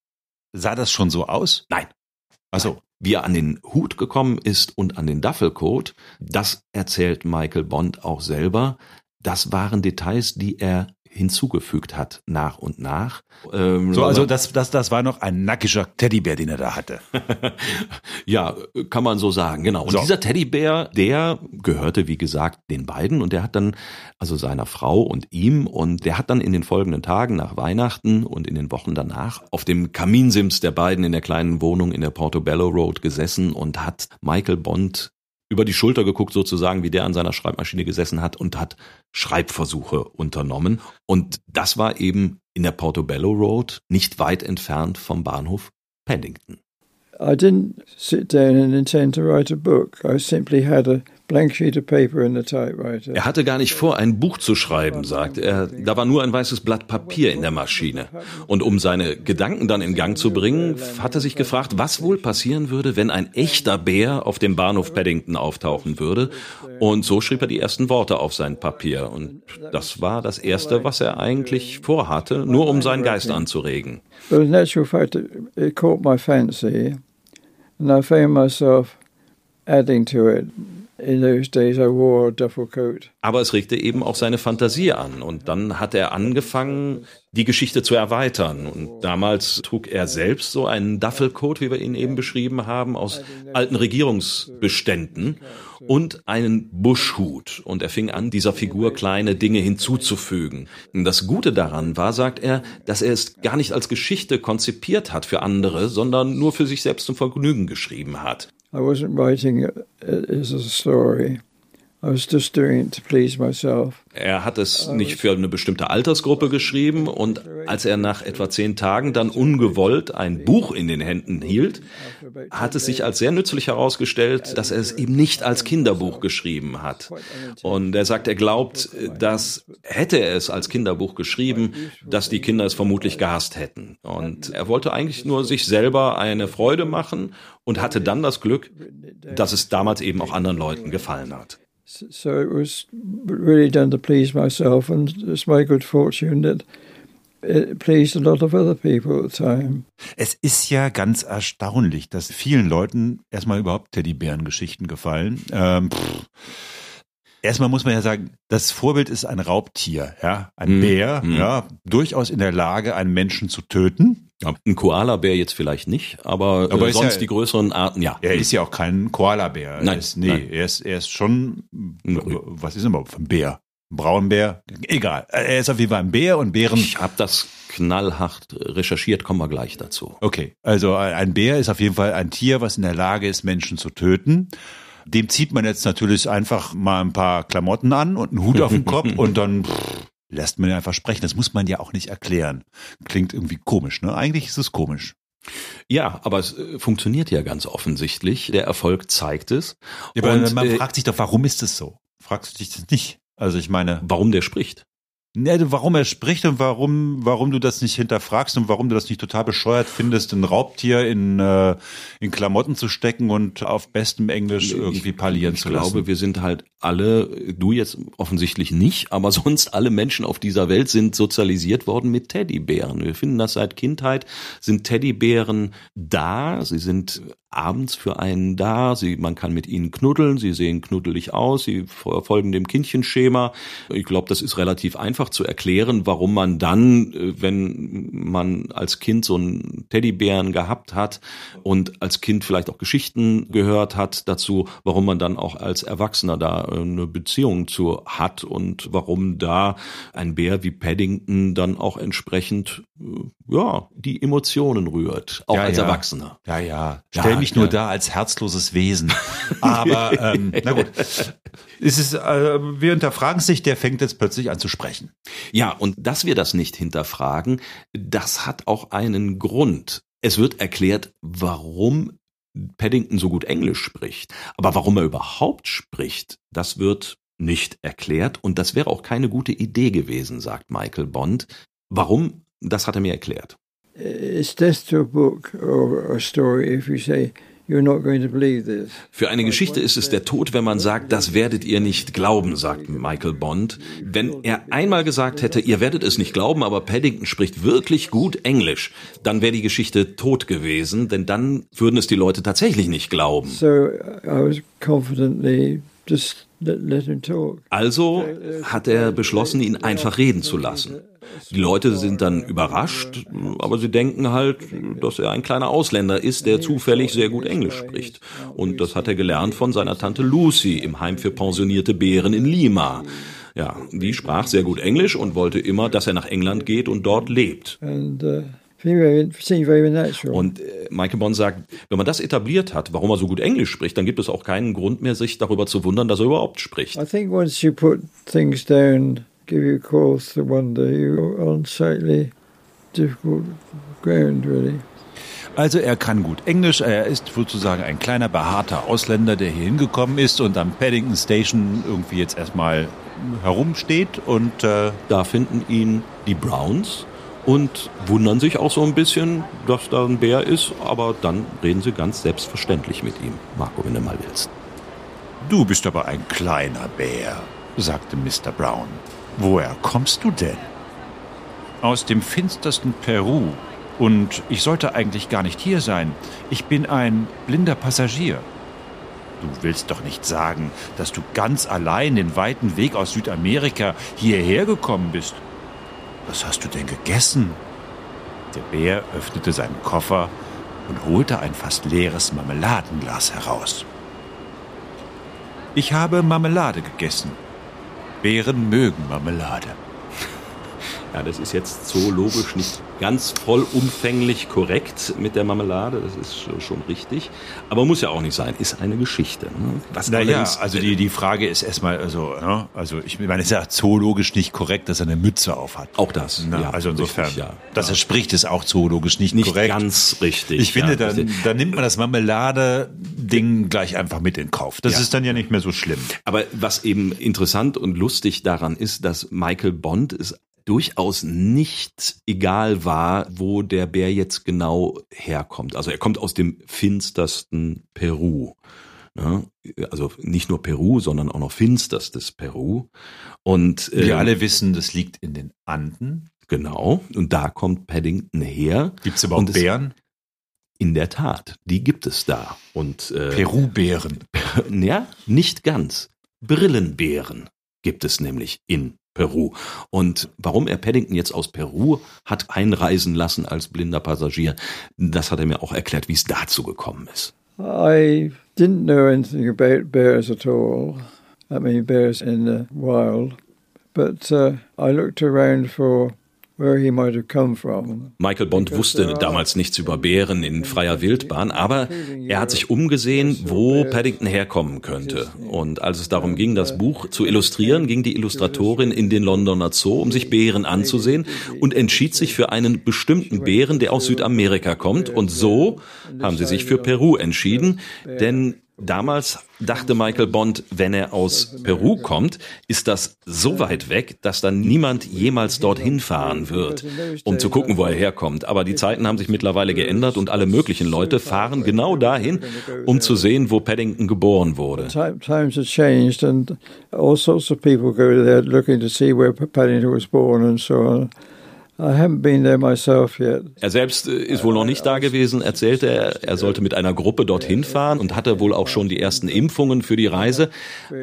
sah das schon so aus? Nein. Also, wie er an den Hut gekommen ist und an den Duffelcoat, das erzählt Michael Bond auch selber. Das waren Details, die er hinzugefügt hat, nach und nach. Ähm, so, also das, das, das war noch ein nackiger Teddybär, den er da hatte. ja, kann man so sagen, genau. Und so. dieser Teddybär, der gehörte, wie gesagt, den beiden und der hat dann, also seiner Frau und ihm, und der hat dann in den folgenden Tagen nach Weihnachten und in den Wochen danach auf dem Kaminsims der beiden in der kleinen Wohnung in der Portobello Road gesessen und hat Michael Bond über die Schulter geguckt sozusagen, wie der an seiner Schreibmaschine gesessen hat und hat Schreibversuche unternommen. Und das war eben in der Portobello Road, nicht weit entfernt vom Bahnhof Paddington. I didn't sit down and intend to write a book. I simply had a Er hatte gar nicht vor, ein Buch zu schreiben, sagt er. Da war nur ein weißes Blatt Papier in der Maschine. Und um seine Gedanken dann in Gang zu bringen, hat er sich gefragt, was wohl passieren würde, wenn ein echter Bär auf dem Bahnhof Paddington auftauchen würde. Und so schrieb er die ersten Worte auf sein Papier. Und das war das Erste, was er eigentlich vorhatte, nur um seinen Geist anzuregen. But in actual fact, it, it caught my fancy, and I found myself adding to it. In those days, I wore a duffel coat. Aber es regte eben auch seine Fantasie an. Und dann hat er angefangen, die Geschichte zu erweitern. Und damals trug er selbst so einen Duffelcoat, wie wir ihn eben beschrieben haben, aus alten Regierungsbeständen und einen Buschhut. Und er fing an, dieser Figur kleine Dinge hinzuzufügen. Das Gute daran war, sagt er, dass er es gar nicht als Geschichte konzipiert hat für andere, sondern nur für sich selbst zum Vergnügen geschrieben hat. I wasn't writing it as a story. Er hat es nicht für eine bestimmte Altersgruppe geschrieben und als er nach etwa zehn Tagen dann ungewollt ein Buch in den Händen hielt, hat es sich als sehr nützlich herausgestellt, dass er es eben nicht als Kinderbuch geschrieben hat. Und er sagt, er glaubt, dass hätte er es als Kinderbuch geschrieben, dass die Kinder es vermutlich gehasst hätten. Und er wollte eigentlich nur sich selber eine Freude machen und hatte dann das Glück, dass es damals eben auch anderen Leuten gefallen hat. So it was really done to please myself, and it's my good fortune that it pleased a lot of other people at the time. Es ist ja ganz erstaunlich, dass vielen Leuten erstmal überhaupt Teddybären-Geschichten gefallen. Ähm, pff. Erstmal muss man ja sagen, das Vorbild ist ein Raubtier, ja, ein Mhm. Bär, Mhm. ja, durchaus in der Lage, einen Menschen zu töten. Ja, ein Koala-Bär jetzt vielleicht nicht, aber, Aber äh, sonst ja- die größeren Arten, ja. Er ist ja auch kein Koalabär. Er Nein, ist, nee, nein. er ist, er ist schon, was ist er überhaupt ein Bär? Ein Braunbär? Egal. Er ist auf jeden Fall ein Bär und Bären. Ich habe das knallhart recherchiert, kommen wir gleich dazu. Okay, also ein Bär ist auf jeden Fall ein Tier, was in der Lage ist, Menschen zu töten. Dem zieht man jetzt natürlich einfach mal ein paar Klamotten an und einen Hut auf den Kopf und dann pff, lässt man ihn einfach sprechen. Das muss man ja auch nicht erklären. Klingt irgendwie komisch, ne? Eigentlich ist es komisch. Ja, aber es äh, funktioniert ja ganz offensichtlich. Der Erfolg zeigt es. Ja, aber Und, man äh, fragt sich doch, warum ist es so? Fragst du dich das nicht? Also ich meine, warum der spricht? Ne, warum er spricht und warum, warum du das nicht hinterfragst und warum du das nicht total bescheuert findest, ein Raubtier in, äh, in Klamotten zu stecken und auf bestem Englisch irgendwie parlieren ich zu glaube, lassen. wir sind halt alle, du jetzt offensichtlich nicht, aber sonst alle Menschen auf dieser Welt sind sozialisiert worden mit Teddybären. Wir finden das seit Kindheit, sind Teddybären da, sie sind abends für einen da, sie, man kann mit ihnen knuddeln, sie sehen knuddelig aus, sie folgen dem Kindchenschema. Ich glaube, das ist relativ einfach zu erklären, warum man dann, äh, wenn man als Kind so einen Teddybären gehabt hat und als Kind vielleicht auch Geschichten gehört hat dazu, warum man dann auch als Erwachsener da äh, eine Beziehung zu hat und warum da ein Bär wie Paddington dann auch entsprechend äh, ja die Emotionen rührt, auch Ja, als ja. Erwachsener. Ja, ja. Ja, Stell mich nur ja. da als herzloses Wesen. Aber ähm, na gut. Es ist, äh, wir hinterfragen es nicht, der fängt jetzt plötzlich an zu sprechen. Ja, und dass wir das nicht hinterfragen, das hat auch einen Grund. Es wird erklärt, warum Paddington so gut Englisch spricht. Aber warum er überhaupt spricht, das wird nicht erklärt. Und das wäre auch keine gute Idee gewesen, sagt Michael Bond. Warum? Das hat er mir erklärt. This. Für eine Geschichte ist es der Tod, wenn man sagt, das werdet ihr nicht glauben, sagt Michael Bond. Wenn er einmal gesagt hätte, ihr werdet es nicht glauben, aber Paddington spricht wirklich gut Englisch, dann wäre die Geschichte tot gewesen, denn dann würden es die Leute tatsächlich nicht glauben. So I was confidently just Also hat er beschlossen, ihn einfach reden zu lassen. Die Leute sind dann überrascht, aber sie denken halt, dass er ein kleiner Ausländer ist, der zufällig sehr gut Englisch spricht. Und das hat er gelernt von seiner Tante Lucy im Heim für pensionierte Bären in Lima. Ja, die sprach sehr gut Englisch und wollte immer, dass er nach England geht und dort lebt. And uh, very, very. Und äh, Michael Bond sagt, wenn man das etabliert hat, warum er so gut Englisch spricht, dann gibt es auch keinen Grund mehr, sich darüber zu wundern, dass er überhaupt spricht. I think once you put things down, give you cause to wonder, you're on slightly difficult ground, really. Also er kann gut Englisch, er ist sozusagen ein kleiner behaarter Ausländer, der hier hingekommen ist und am Paddington Station irgendwie jetzt erstmal herumsteht und äh, Da finden ihn die Browns und wundern sich auch so ein bisschen, dass da ein Bär ist, aber dann reden sie ganz selbstverständlich mit ihm. Marco, wenn du mal willst. du bist aber ein kleiner Bär, sagte Mr. Brown. Woher kommst du denn? Aus dem finstersten Peru. Und ich sollte eigentlich gar nicht hier sein. Ich bin ein blinder Passagier. Du willst doch nicht sagen, dass du ganz allein den weiten Weg aus Südamerika hierher gekommen bist. Was hast du denn gegessen? Der Bär öffnete seinen Koffer und holte ein fast leeres Marmeladenglas heraus. Ich habe Marmelade gegessen. Bären mögen Marmelade. Ja, das ist jetzt zoologisch nicht ganz vollumfänglich korrekt mit der Marmelade, das ist schon- richtig. Aber muss ja auch nicht sein, ist eine Geschichte. Ne? Was Naja, allerdings- also die, die Frage ist erstmal, also, ja, also ich meine, es ist ja zoologisch nicht korrekt, dass er eine Mütze auf hat. Auch das, Na, ja, also insofern, richtig, ja. dass er spricht, ist auch zoologisch nicht, nicht korrekt. ganz richtig. ich finde, ja, dann, richtig. dann nimmt man das Marmelade-Ding gleich einfach mit in Kauf. Das Ja. ist dann ja nicht mehr so schlimm. Aber was eben interessant und lustig daran ist, dass Michael Bond es durchaus nicht egal war, wo der Bär jetzt genau herkommt. Also er kommt aus dem finstersten Peru. Ne? Also nicht nur Peru, sondern auch noch finsterstes Peru. Und Wir ähm, alle wissen, das liegt in den Anden. genau. Und da kommt Paddington her. Gibt es überhaupt Bären? In der Tat, die gibt es da. Und äh, Peru-Bären. Ja, nicht ganz. Brillenbären gibt es nämlich in Peru. Und warum er Paddington jetzt aus Peru hat einreisen lassen als blinder Passagier, das hat er mir auch erklärt, wie es dazu gekommen ist. I didn't know anything about bears at all. I mean, bears in the wild. But uh, I looked around for Michael Bond wusste damals nichts über Bären in freier Wildbahn, aber er hat sich umgesehen, wo Paddington herkommen könnte. Und als es darum ging, das Buch zu illustrieren, ging die Illustratorin in den Londoner Zoo, um sich Bären anzusehen und entschied sich für einen bestimmten Bären, der aus Südamerika kommt. Und so haben sie sich für Peru entschieden, denn Damals dachte Michael Bond, wenn er aus Peru kommt, ist das so weit weg, dass dann niemand jemals dorthin fahren wird, um zu gucken, wo er herkommt. Aber die Zeiten haben sich mittlerweile geändert und alle möglichen Leute fahren genau dahin, um zu sehen, wo Paddington geboren wurde. Time, times have changed, and all sorts of people go there looking to see where Paddington was born and so on. I haven't been there myself yet. Er selbst äh, ist wohl noch nicht da gewesen, erzählte er. Er sollte mit einer Gruppe dorthin fahren und hatte wohl auch schon die ersten Impfungen für die Reise.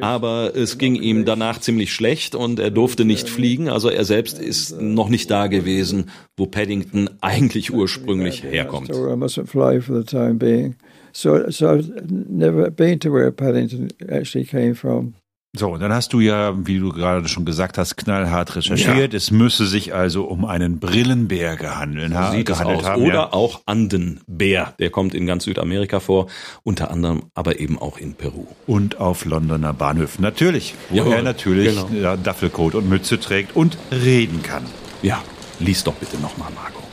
Aber es ging ihm danach ziemlich schlecht und er durfte nicht fliegen. Also er selbst ist noch nicht da gewesen, wo Paddington eigentlich ursprünglich herkommt. So I mustn't fly for the time being. So, so I've never been to where Paddington actually came from. So, und dann hast du ja, wie du gerade schon gesagt hast, knallhart recherchiert. Es müsse sich also um einen Brillenbär gehandeln, ha Sieht es gehandelt aus. haben. Oder ja. auch Andenbär. Der kommt in ganz Südamerika vor, unter anderem aber eben auch in Peru. Und auf Londoner Bahnhöfen. Natürlich. Wo Jawohl, er natürlich genau. ja, Duffelcoat und Mütze trägt und reden kann. Ja, lies doch bitte nochmal, Marco.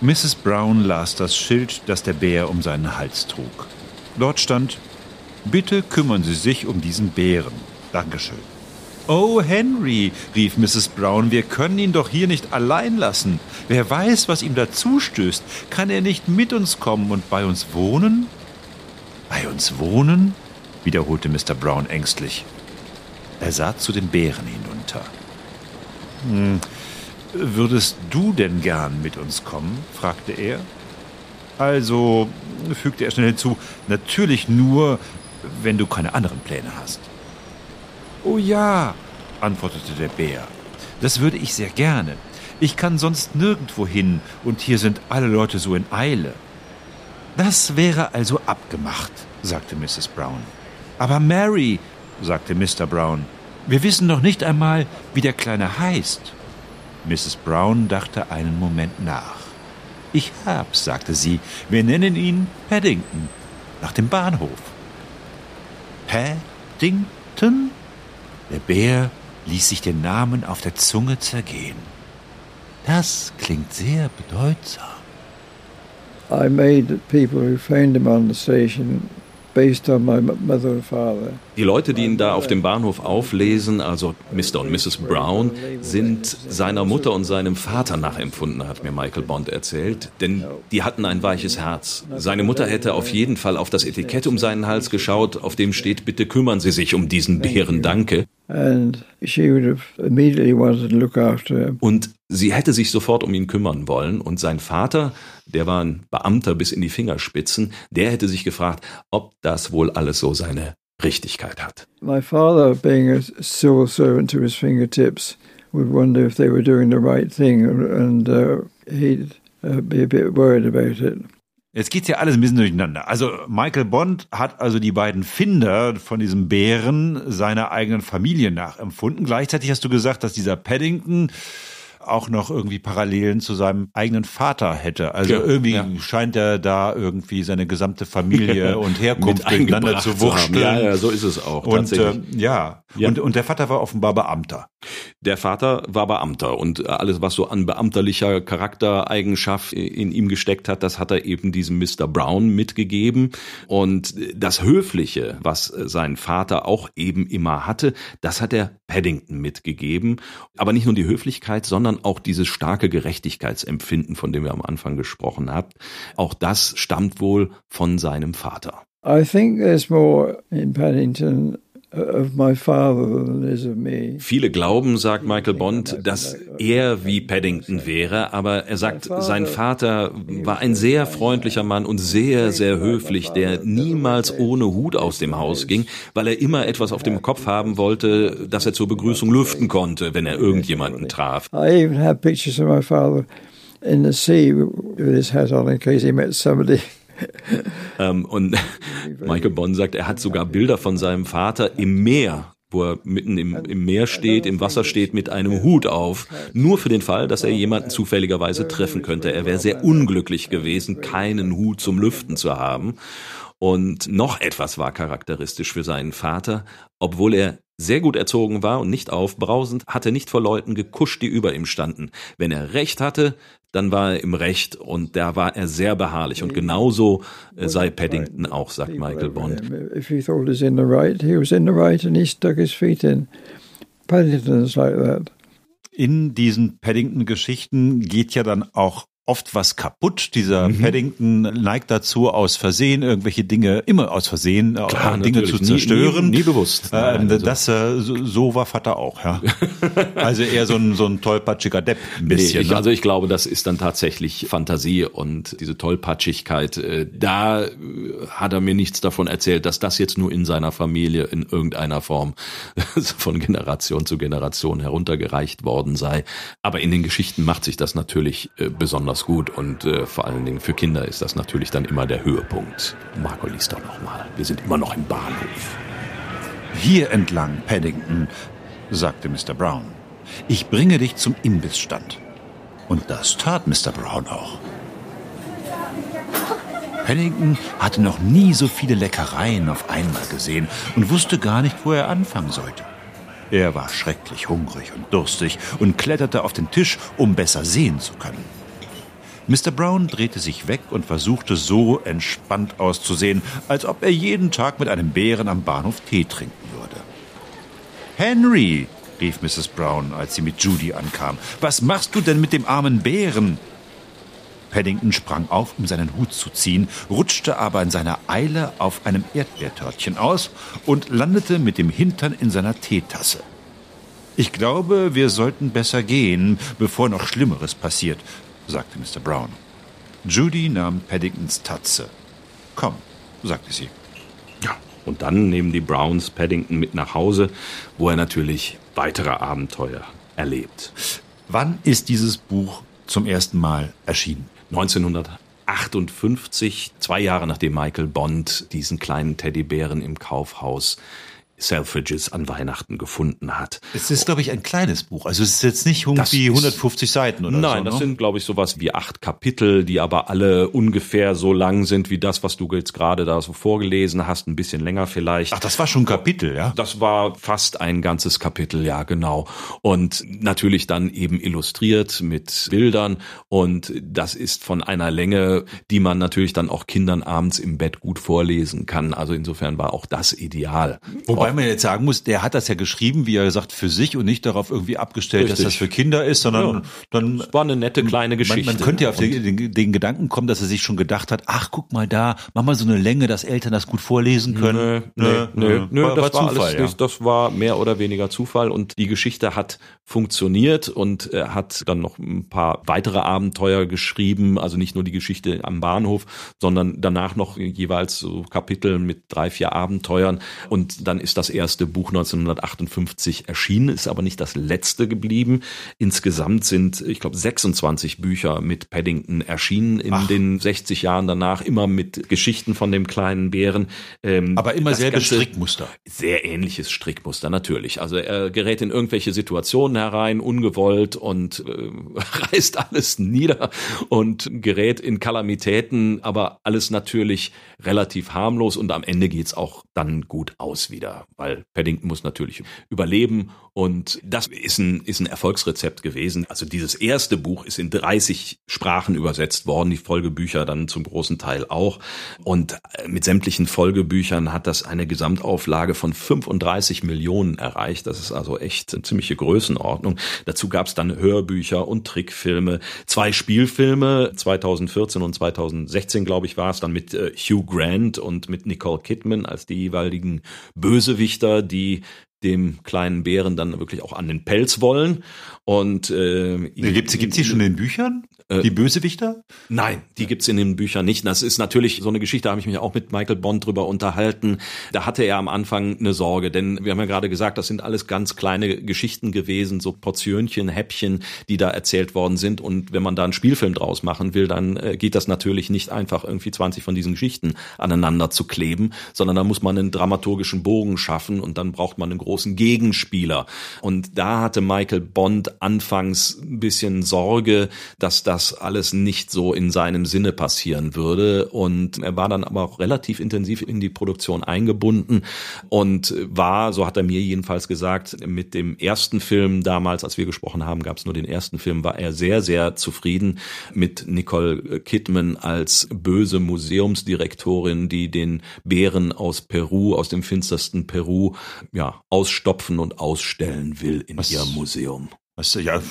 Mrs. Brown las das Schild, das der Bär um seinen Hals trug. Dort stand, bitte kümmern Sie sich um diesen Bären. Dankeschön. Oh, Henry, rief Mrs. Brown, wir können ihn doch hier nicht allein lassen. Wer weiß, was ihm dazustößt. Kann er nicht mit uns kommen und bei uns wohnen? Bei uns wohnen? wiederholte Mr. Brown ängstlich. Er sah zu den Bären hinunter. Hm, würdest du denn gern mit uns kommen? fragte er. Also, fügte er schnell hinzu, natürlich nur, wenn du keine anderen Pläne hast. Oh ja, antwortete der Bär. Das würde ich sehr gerne. Ich kann sonst nirgendwo hin und hier sind alle Leute so in Eile. Das wäre also abgemacht, sagte Mrs. Brown. Aber Mary, sagte Mr. Brown, wir wissen noch nicht einmal, wie der Kleine heißt. Mrs. Brown dachte einen Moment nach. Ich hab's, sagte sie. Wir nennen ihn Paddington, nach dem Bahnhof. Paddington? Der Bär ließ sich den Namen auf der Zunge zergehen. Das klingt sehr bedeutsam. I made people who found him on the station based on my mother and father. Die Leute, die ihn da auf dem Bahnhof auflesen, also Mr. und Mrs. Brown, sind seiner Mutter und seinem Vater nachempfunden, hat mir Michael Bond erzählt. Denn die hatten ein weiches Herz. Seine Mutter hätte auf jeden Fall auf das Etikett um seinen Hals geschaut, auf dem steht, bitte kümmern Sie sich um diesen Bären, danke. And she would have immediately wanted to look after him. Und sie hätte sich sofort um ihn kümmern wollen. Und sein Vater, der war ein Beamter bis in die Fingerspitzen, der hätte sich gefragt, ob das wohl alles so seine Richtigkeit hat. My father, being a civil servant to his fingertips, would wonder if they were doing the right thing, and uh, he'd uh, be a bit worried about it. Jetzt geht's ja alles ein bisschen durcheinander. Also Michael Bond hat also die beiden Finder von diesem Bären seiner eigenen Familie nachempfunden. Gleichzeitig hast du gesagt, dass dieser Paddington auch noch irgendwie Parallelen zu seinem eigenen Vater hätte. Also Ja, irgendwie ja. scheint er da irgendwie seine gesamte Familie und Herkunft Mit durcheinander eingebracht zu wursteln. Ja, ja, so ist es auch. Und äh, ja, Ja. Und, und der Vater war offenbar Beamter. Der Vater war Beamter und alles, was so an beamterlicher Charaktereigenschaft in ihm gesteckt hat, das hat er eben diesem Mr. Brown mitgegeben. Und das Höfliche, was sein Vater auch eben immer hatte, das hat er Paddington mitgegeben. Aber nicht nur die Höflichkeit, sondern auch dieses starke Gerechtigkeitsempfinden, von dem wir am Anfang gesprochen haben. Auch das stammt wohl von seinem Vater. I think there's more in Paddington Viele glauben, sagt Michael Bond, dass er wie Paddington wäre, aber er sagt, sein Vater war ein sehr freundlicher Mann und sehr, sehr höflich, der niemals ohne Hut aus dem Haus ging, weil er immer etwas auf dem Kopf haben wollte, das er zur Begrüßung lüften konnte, wenn er irgendjemanden traf. I even have pictures of my father in the sea with his hat on in case he met somebody. Ähm, und Michael Bond sagt, er hat sogar Bilder von seinem Vater im Meer wo er mitten im, im Meer steht, im Wasser steht, mit einem Hut auf. Nur für den Fall, dass er jemanden zufälligerweise treffen könnte. Er wäre sehr unglücklich gewesen, keinen Hut zum Lüften zu haben. Und noch etwas war charakteristisch für seinen Vater. Obwohl er sehr gut erzogen war und nicht aufbrausend, hat er nicht vor Leuten gekuscht, die über ihm standen. Wenn er Recht hatte, dann war er im Recht und da war er sehr beharrlich. Und genauso äh, sei Paddington auch, sagt Michael Bond. If he thought he was in the right, he was in the right and he stuck his feet in. Paddington's like that. In diesen Paddington-Geschichten geht ja dann auch oft was kaputt. Dieser Mhm. Paddington neigt dazu, aus Versehen irgendwelche Dinge, immer aus Versehen, äh, Klar, Dinge natürlich. zu Nie- zerstören. nie- nie bewusst. Äh, Nein, also- das, äh, so, so war Vater auch, ja. also eher so ein, so ein tollpatschiger Depp, ein bisschen. Nee, ich, ne? also ich glaube, das ist dann tatsächlich Fantasie und diese Tollpatschigkeit. Äh, da äh, hat er mir nichts davon erzählt, dass das jetzt nur in seiner Familie in irgendeiner Form von Generation zu Generation heruntergereicht worden sei. Aber in den Geschichten macht sich das natürlich äh, besonders gut und äh, vor allen Dingen für Kinder ist das natürlich dann immer der Höhepunkt. Marco liest doch noch mal. Wir sind immer noch im Bahnhof. Hier entlang, Paddington, sagte Mr. Brown. Ich bringe dich zum Imbissstand. Und das tat Mr. Brown auch. Paddington hatte noch nie so viele Leckereien auf einmal gesehen und wusste gar nicht, wo er anfangen sollte. Er war schrecklich hungrig und durstig und kletterte auf den Tisch, um besser sehen zu können. Mr. Brown drehte sich weg und versuchte so entspannt auszusehen, als ob er jeden Tag mit einem Bären am Bahnhof Tee trinken würde. Henry, rief Mrs. Brown, als sie mit Judy ankam, was machst du denn mit dem armen Bären? Paddington sprang auf, um seinen Hut zu ziehen, rutschte aber in seiner Eile auf einem Erdbeertörtchen aus und landete mit dem Hintern in seiner Teetasse. Ich glaube, wir sollten besser gehen, bevor noch Schlimmeres passiert, sagte Mr. Brown. Judy nahm Paddingtons Tatze. Komm, sagte sie. Ja, und dann nehmen die Browns Paddington mit nach Hause, wo er natürlich weitere Abenteuer erlebt. Wann ist dieses Buch zum ersten Mal erschienen? 1958, zwei Jahre nachdem Michael Bond diesen kleinen Teddybären im Kaufhaus Selfridges an Weihnachten gefunden hat. Es ist, glaube ich, ein kleines Buch. Also es ist jetzt nicht irgendwie 150 Seiten oder Nein, so. Nein, das ne? sind, glaube ich, sowas wie acht Kapitel, die aber alle ungefähr so lang sind wie das, was du jetzt gerade da so vorgelesen hast, ein bisschen länger vielleicht. Ach, das war schon ein Kapitel, ja? Das war fast ein ganzes Kapitel, ja, genau. Und natürlich dann eben illustriert mit Bildern. Und das ist von einer Länge, die man natürlich dann auch Kindern abends im Bett gut vorlesen kann. Also insofern war auch das ideal. Wobei man jetzt sagen muss, der hat das ja geschrieben, wie er gesagt, für sich und nicht darauf irgendwie abgestellt, Richtig. dass das für Kinder ist, sondern Ja. dann Es war eine nette kleine Geschichte. Man, man könnte ja auf den, den, den Gedanken kommen, dass er sich schon gedacht hat, ach, guck mal da, mach mal so eine Länge, dass Eltern das gut vorlesen können. Nö, nö, nö, nö, war, das war Zufall, alles ja. nicht, das war mehr oder weniger Zufall und die Geschichte hat funktioniert und er hat dann noch ein paar weitere Abenteuer geschrieben, also nicht nur die Geschichte am Bahnhof, sondern danach noch jeweils so Kapitel mit drei, vier Abenteuern und dann ist das erste Buch 1958 erschienen, ist aber nicht das letzte geblieben. Insgesamt sind, ich glaube, 26 Bücher mit Paddington erschienen in Ach. den 60 Jahren danach, immer mit Geschichten von dem kleinen Bären. Ähm, Aber immer selbe Ganze- Strickmuster. sehr ähnliches Strickmuster, natürlich. Also er gerät in irgendwelche Situationen herein, ungewollt und äh, reißt alles nieder und gerät in Kalamitäten, aber alles natürlich relativ harmlos und am Ende geht's auch dann gut aus wieder, weil Paddington muss natürlich überleben und das ist ein, ist ein Erfolgsrezept gewesen. Also dieses erste Buch ist in 30 Sprachen übersetzt worden, die Folgebücher dann zum großen Teil auch und äh, mit sämtlichen Folgebüchern hat das eine Gesamtauflage von 35 Millionen erreicht. Das ist also echt eine ziemliche Größenordnung. Dazu gab es dann Hörbücher und Trickfilme, zwei Spielfilme, 2014 und 2016, glaube ich, war es dann mit äh, Hugh Grant und mit Nicole Kidman als die jeweiligen Bösewichter, die dem kleinen Bären dann wirklich auch an den Pelz wollen. Und äh, Gibt's, gibt's die schon in den Büchern? Äh, die Bösewichter? Nein, die gibt's in den Büchern nicht. Das ist natürlich so eine Geschichte, da habe ich mich auch mit Michael Bond drüber unterhalten. Da hatte er am Anfang eine Sorge, denn wir haben ja gerade gesagt, das sind alles ganz kleine Geschichten gewesen, so Portionchen, Häppchen, die da erzählt worden sind. Und wenn man da einen Spielfilm draus machen will, dann äh, geht das natürlich nicht einfach irgendwie 20 von diesen Geschichten aneinander zu kleben, sondern da muss man einen dramaturgischen Bogen schaffen und dann braucht man einen großen Gegenspieler. Und da hatte Michael Bond anfangs ein bisschen Sorge, dass das alles nicht so in seinem Sinne passieren würde. Und er war dann aber auch relativ intensiv in die Produktion eingebunden und war, so hat er mir jedenfalls gesagt, mit dem ersten Film damals, als wir gesprochen haben, gab es nur den ersten Film, war er sehr, sehr zufrieden mit Nicole Kidman als böse Museumsdirektorin, die den Bären aus Peru, aus dem finstersten Peru, ja, ausstopfen und ausstellen will in Was- ihrem Museum. Ist ja,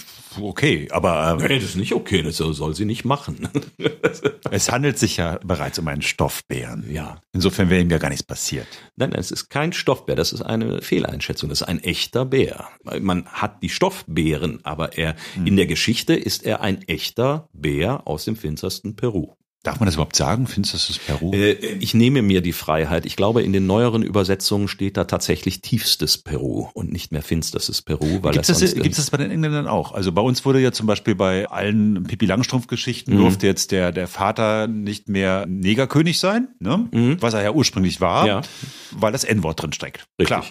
okay, aber äh, Nee, das ist nicht okay, das soll sie nicht machen. es handelt sich ja bereits um einen Stoffbären. ja. Insofern wäre ihm ja gar nichts passiert. Nein, nein, es ist kein Stoffbär, das ist eine Fehleinschätzung, das ist ein echter Bär. Man hat die Stoffbären, aber er, in der Geschichte ist er ein echter Bär aus dem finstersten Peru. Darf man das überhaupt sagen? Findest du das ist Peru? Äh, Ich nehme mir die Freiheit. Ich glaube, in den neueren Übersetzungen steht da tatsächlich tiefstes Peru und nicht mehr finsterstes Peru, weil Gibt das es sonst das, das bei den Engländern auch? Also bei uns wurde ja zum Beispiel bei allen Pippi Langstrumpf-Geschichten Mhm. durfte jetzt der, der Vater nicht mehr Negerkönig sein, ne? Mhm. was er ja ursprünglich war, Ja. weil das N-Wort drin steckt. Richtig. Klar.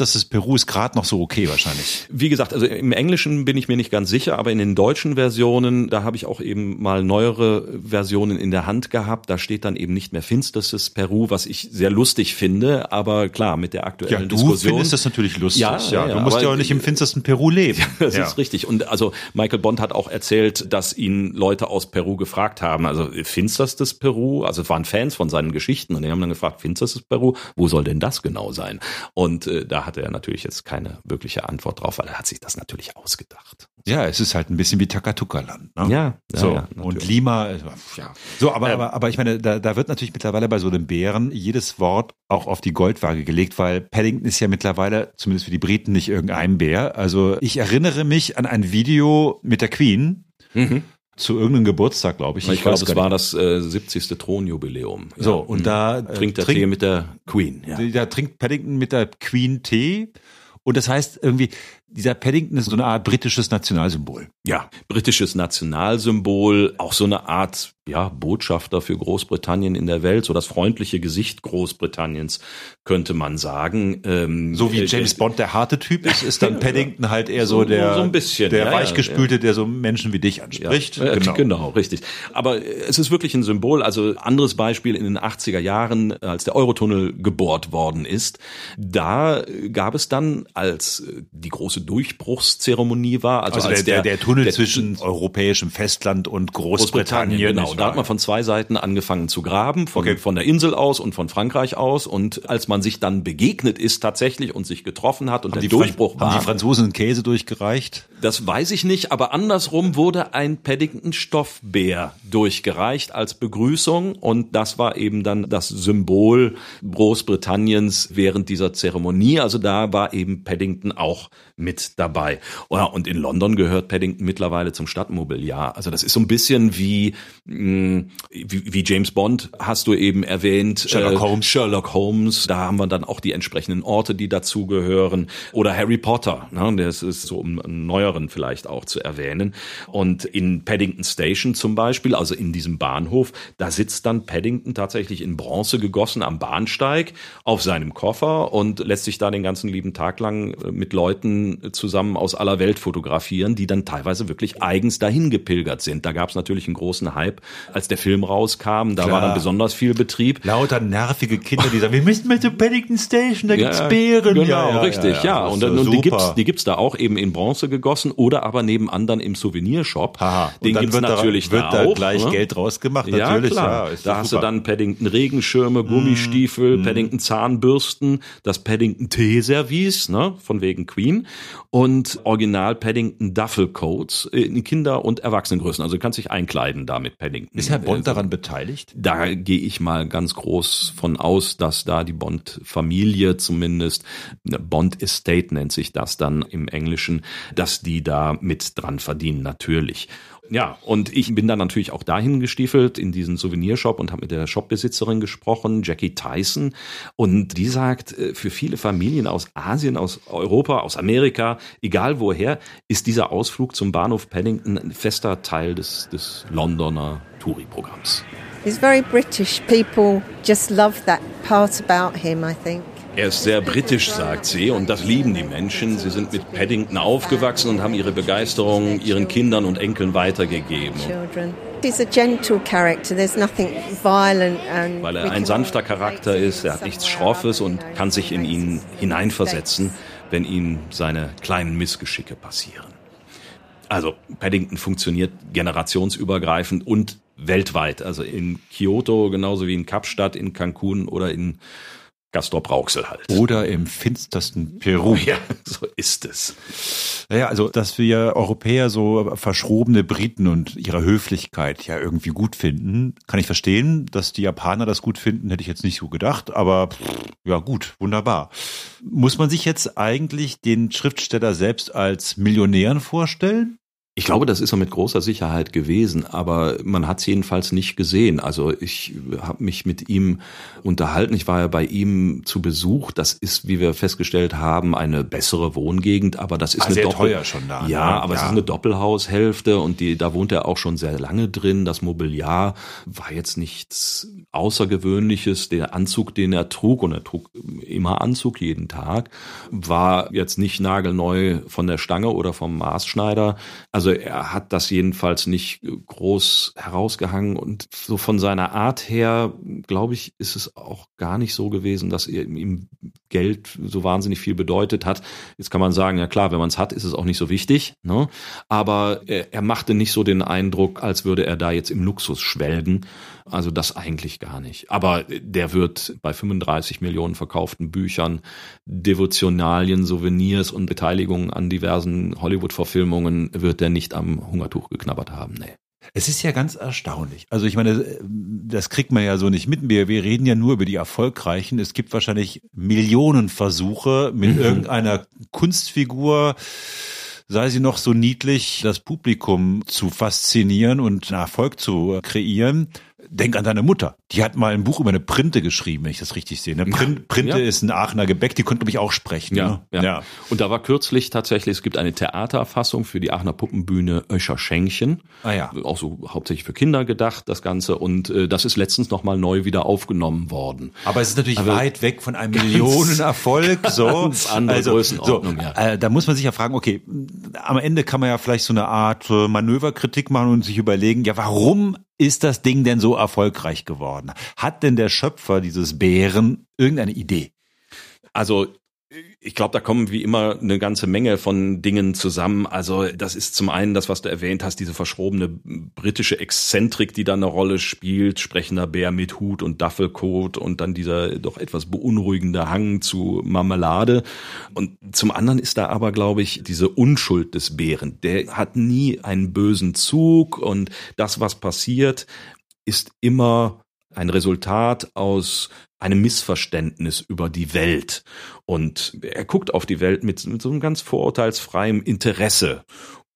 Das ist Peru ist gerade noch so okay wahrscheinlich. Wie gesagt, also im Englischen bin ich mir nicht ganz sicher, aber in den deutschen Versionen, da habe ich auch eben mal neuere Versionen in der Hand gehabt. Da steht dann eben nicht mehr finsterstes Peru, was ich sehr lustig finde, aber klar, mit der aktuellen Ja, du Diskussion. findest das natürlich lustig. Ja, ja, du ja, musst aber- ja auch nicht im finstersten Peru leben. Das ja. ist richtig. Und also Michael Bond hat auch erzählt, dass ihn Leute aus Peru gefragt haben, also finsterstes Peru, also es waren Fans von seinen Geschichten und die haben dann gefragt, finsterstes Peru, wo soll denn das genau sein? Und äh, da hatte er natürlich jetzt keine wirkliche Antwort drauf, weil er hat sich das natürlich ausgedacht. Ja, es ist halt ein bisschen wie Takatuka-Land. Ne? Ja, so. ja, und. Lima, äh, ja. So, aber, Ähm. aber, aber ich meine, da, da wird natürlich mittlerweile bei so einem Bären jedes Wort auch auf die Goldwaage gelegt, weil Paddington ist ja mittlerweile, zumindest für die Briten, nicht irgendein Bär. Also ich erinnere mich an ein Video mit der Queen Mhm. zu irgendeinem Geburtstag, glaube ich. Ich, glaube, weiß es war das äh, 70. Thronjubiläum. Ja. So, und Mhm. da äh, trinkt der Tee mit der Queen. Ja. Da trinkt Paddington mit der Queen Tee. Und das heißt irgendwie, dieser Paddington ist so eine Art britisches Nationalsymbol. ja, britisches Nationalsymbol, auch so eine Art ja, Botschafter für Großbritannien in der Welt, so das freundliche Gesicht Großbritanniens, könnte man sagen. Ähm, so wie äh, James äh, Bond der harte Typ ist, ist dann Paddington halt eher so, so der, so ein bisschen, der ja, weichgespülte, der so Menschen wie dich anspricht. Ja, genau. genau, richtig. Aber es ist wirklich ein Symbol. Also anderes Beispiel in den 80er Jahren, als der Eurotunnel gebohrt worden ist, da gab es dann, als die große Durchbruchszeremonie war, also, also als der, der, der Tunnel der, zwischen europäischem Festland und Großbritannien, Großbritannien genau, da hat man von zwei Seiten angefangen zu graben, von, okay. von der Insel aus und von Frankreich aus. Und als man sich dann begegnet ist tatsächlich und sich getroffen hat und haben der Durchbruch Fran war. Haben die Franzosen Käse durchgereicht? Das weiß ich nicht, aber andersrum wurde ein Paddington Stoffbär durchgereicht als Begrüßung und das war eben dann das Symbol Großbritanniens während dieser Zeremonie. Also da war eben Paddington auch mit dabei. Und in London gehört Paddington mittlerweile zum Stadtmobiliar. Also das ist so ein bisschen wie, mh, wie, wie James Bond, hast du eben erwähnt. Sherlock äh, Holmes. Sherlock Holmes, da haben wir dann auch die entsprechenden Orte, die dazugehören. Oder Harry Potter, ne? das ist so um einen neueren vielleicht auch zu erwähnen. Und in Paddington Station zum Beispiel, also in diesem Bahnhof, da sitzt dann Paddington tatsächlich in Bronze gegossen am Bahnsteig auf seinem Koffer und lässt sich da den ganzen lieben Tag lang äh, mit Leuten zusammen aus aller Welt fotografieren, die dann teilweise wirklich eigens dahin gepilgert sind. Da gab es natürlich einen großen Hype, als der Film rauskam. Da Klar. war dann besonders viel Betrieb. Lauter nervige Kinder, die sagen, wir müssen mal zu Paddington Station, da gibt's Bären. Genau, ja, ja, richtig, ja. ja. Und, und, und die gibt's, die gibt's da auch eben in Bronze gegossen oder aber nebenan dann im Souvenirshop. Aha. Den gibt's wird natürlich da, wird da, da gleich ne? Geld rausgemacht, natürlich. Ja, klar. da hast super. du dann Paddington Regenschirme, Gummistiefel, mm. Paddington Zahnbürsten, das Paddington Teeservice, ne, von wegen Queen und Original Paddington Duffel Coats in Kinder- und Erwachsenengrößen. Also du kannst dich einkleiden da mit Paddington. Ist Herr Bond daran beteiligt? Da gehe ich mal ganz groß von aus, dass da die Bond-Familie zumindest, Bond Estate nennt sich das dann im Englischen, dass die da mit dran verdienen, natürlich. Ja, und ich bin dann natürlich auch dahin gestiefelt in diesen Souvenirshop und habe mit der Shopbesitzerin gesprochen, Jackie Tyson. Und die sagt, äh, für viele Familien aus Asien, aus Europa, aus Amerika, egal woher, ist dieser Ausflug zum Bahnhof Paddington ein fester Teil des, des Londoner Touri-Programms. He's very British. People just love that part about him, I think. Er ist sehr britisch, sagt sie, und das lieben die Menschen. Sie sind mit Paddington aufgewachsen und haben ihre Begeisterung ihren Kindern und Enkeln weitergegeben. Weil er ein sanfter Charakter ist, er hat nichts Schroffes und kann sich in ihn hineinversetzen, wenn ihm seine kleinen Missgeschicke passieren. Also Paddington funktioniert generationsübergreifend und weltweit. Also in Kyoto genauso wie in Kapstadt, in Cancun oder in Gastor Rauxel halt. Oder im finstersten Peru. Ja, so ist es. Naja, also, dass wir Europäer so verschrobene Briten und ihre Höflichkeit ja irgendwie gut finden, kann ich verstehen. Dass die Japaner das gut finden, hätte ich jetzt nicht so gedacht. Aber ja, gut, wunderbar. Muss man sich jetzt eigentlich den Schriftsteller selbst als Millionären vorstellen? Ich glaube, das ist er mit großer Sicherheit gewesen, aber man hat es jedenfalls nicht gesehen. Also ich habe mich mit ihm unterhalten. Ich war ja bei ihm zu Besuch. Das ist, wie wir festgestellt haben, eine bessere Wohngegend, aber das ist ah, eine sehr Doppel teuer schon da. Ja, ne? aber ja. es ist eine Doppelhaushälfte und die, da wohnt er auch schon sehr lange drin. Das Mobiliar war jetzt nichts Außergewöhnliches. Der Anzug, den er trug, und er trug immer Anzug jeden Tag, war jetzt nicht nagelneu von der Stange oder vom Maßschneider. Also also er hat das jedenfalls nicht groß herausgehangen und so von seiner Art her, glaube ich, ist es auch gar nicht so gewesen, dass ihm Geld so wahnsinnig viel bedeutet hat. Jetzt kann man sagen, ja klar, wenn man es hat, ist es auch nicht so wichtig. Ne? Aber er, er machte nicht so den Eindruck, als würde er da jetzt im Luxus schwelgen. Also das eigentlich gar nicht. Aber der wird bei 35 Millionen verkauften Büchern, Devotionalien, Souvenirs und Beteiligungen an diversen Hollywood-Verfilmungen, wird der nicht am Hungertuch geknabbert haben. Nee. Es ist ja ganz erstaunlich. Also ich meine, das kriegt man ja so nicht mit. Wir, wir reden ja nur über die Erfolgreichen. Es gibt wahrscheinlich Millionen Versuche mit mhm. irgendeiner Kunstfigur, sei sie noch so niedlich, das Publikum zu faszinieren und einen Erfolg zu kreieren. Denk an deine Mutter. Die hat mal ein Buch über eine Printe geschrieben, wenn ich das richtig sehe. Eine Prin Printe Ja. ist ein Aachener Gebäck, die konnte, glaube ich, auch sprechen. Ja, ne? ja, Und da war kürzlich tatsächlich, es gibt eine Theaterfassung für die Aachener Puppenbühne Öscher Schenkchen. Ah ja. Auch so hauptsächlich für Kinder gedacht, das Ganze. Und äh, das ist letztens nochmal neu wieder aufgenommen worden. Aber es ist natürlich Aber weit weg von einem Millionenerfolg. So. ganz andere Größenordnung, so, ja. Äh, da muss man sich ja fragen, okay, am Ende kann man ja vielleicht so eine Art äh, Manöverkritik machen und sich überlegen, ja, warum ist das Ding denn so erfolgreich geworden? Hat denn der Schöpfer dieses Bären irgendeine Idee? Also ich glaube, da kommen wie immer eine ganze Menge von Dingen zusammen. Also das ist zum einen das, was du erwähnt hast, diese verschrobene britische Exzentrik, die da eine Rolle spielt, sprechender Bär mit Hut und Duffelcoat und dann dieser doch etwas beunruhigende Hang zu Marmelade. Und zum anderen ist da aber, glaube ich, diese Unschuld des Bären. Der hat nie einen bösen Zug und das, was passiert, ist immer ein Resultat aus einem Missverständnis über die Welt. Und er guckt auf die Welt mit, mit so einem ganz vorurteilsfreiem Interesse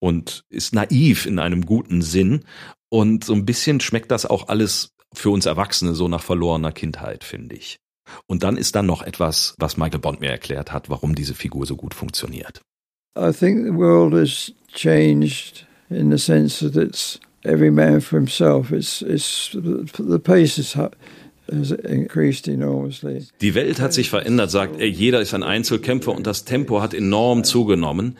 und ist naiv in einem guten Sinn. Und so ein bisschen schmeckt das auch alles für uns Erwachsene so nach verlorener Kindheit, finde ich. Und dann ist dann noch etwas, was Michael Bond mir erklärt hat, warum diese Figur so gut funktioniert. I think the world has changed in the sense that it's every man for himself. It's it's the pace is. Die Welt hat sich verändert, sagt er. Jeder ist ein Einzelkämpfer und das Tempo hat enorm zugenommen.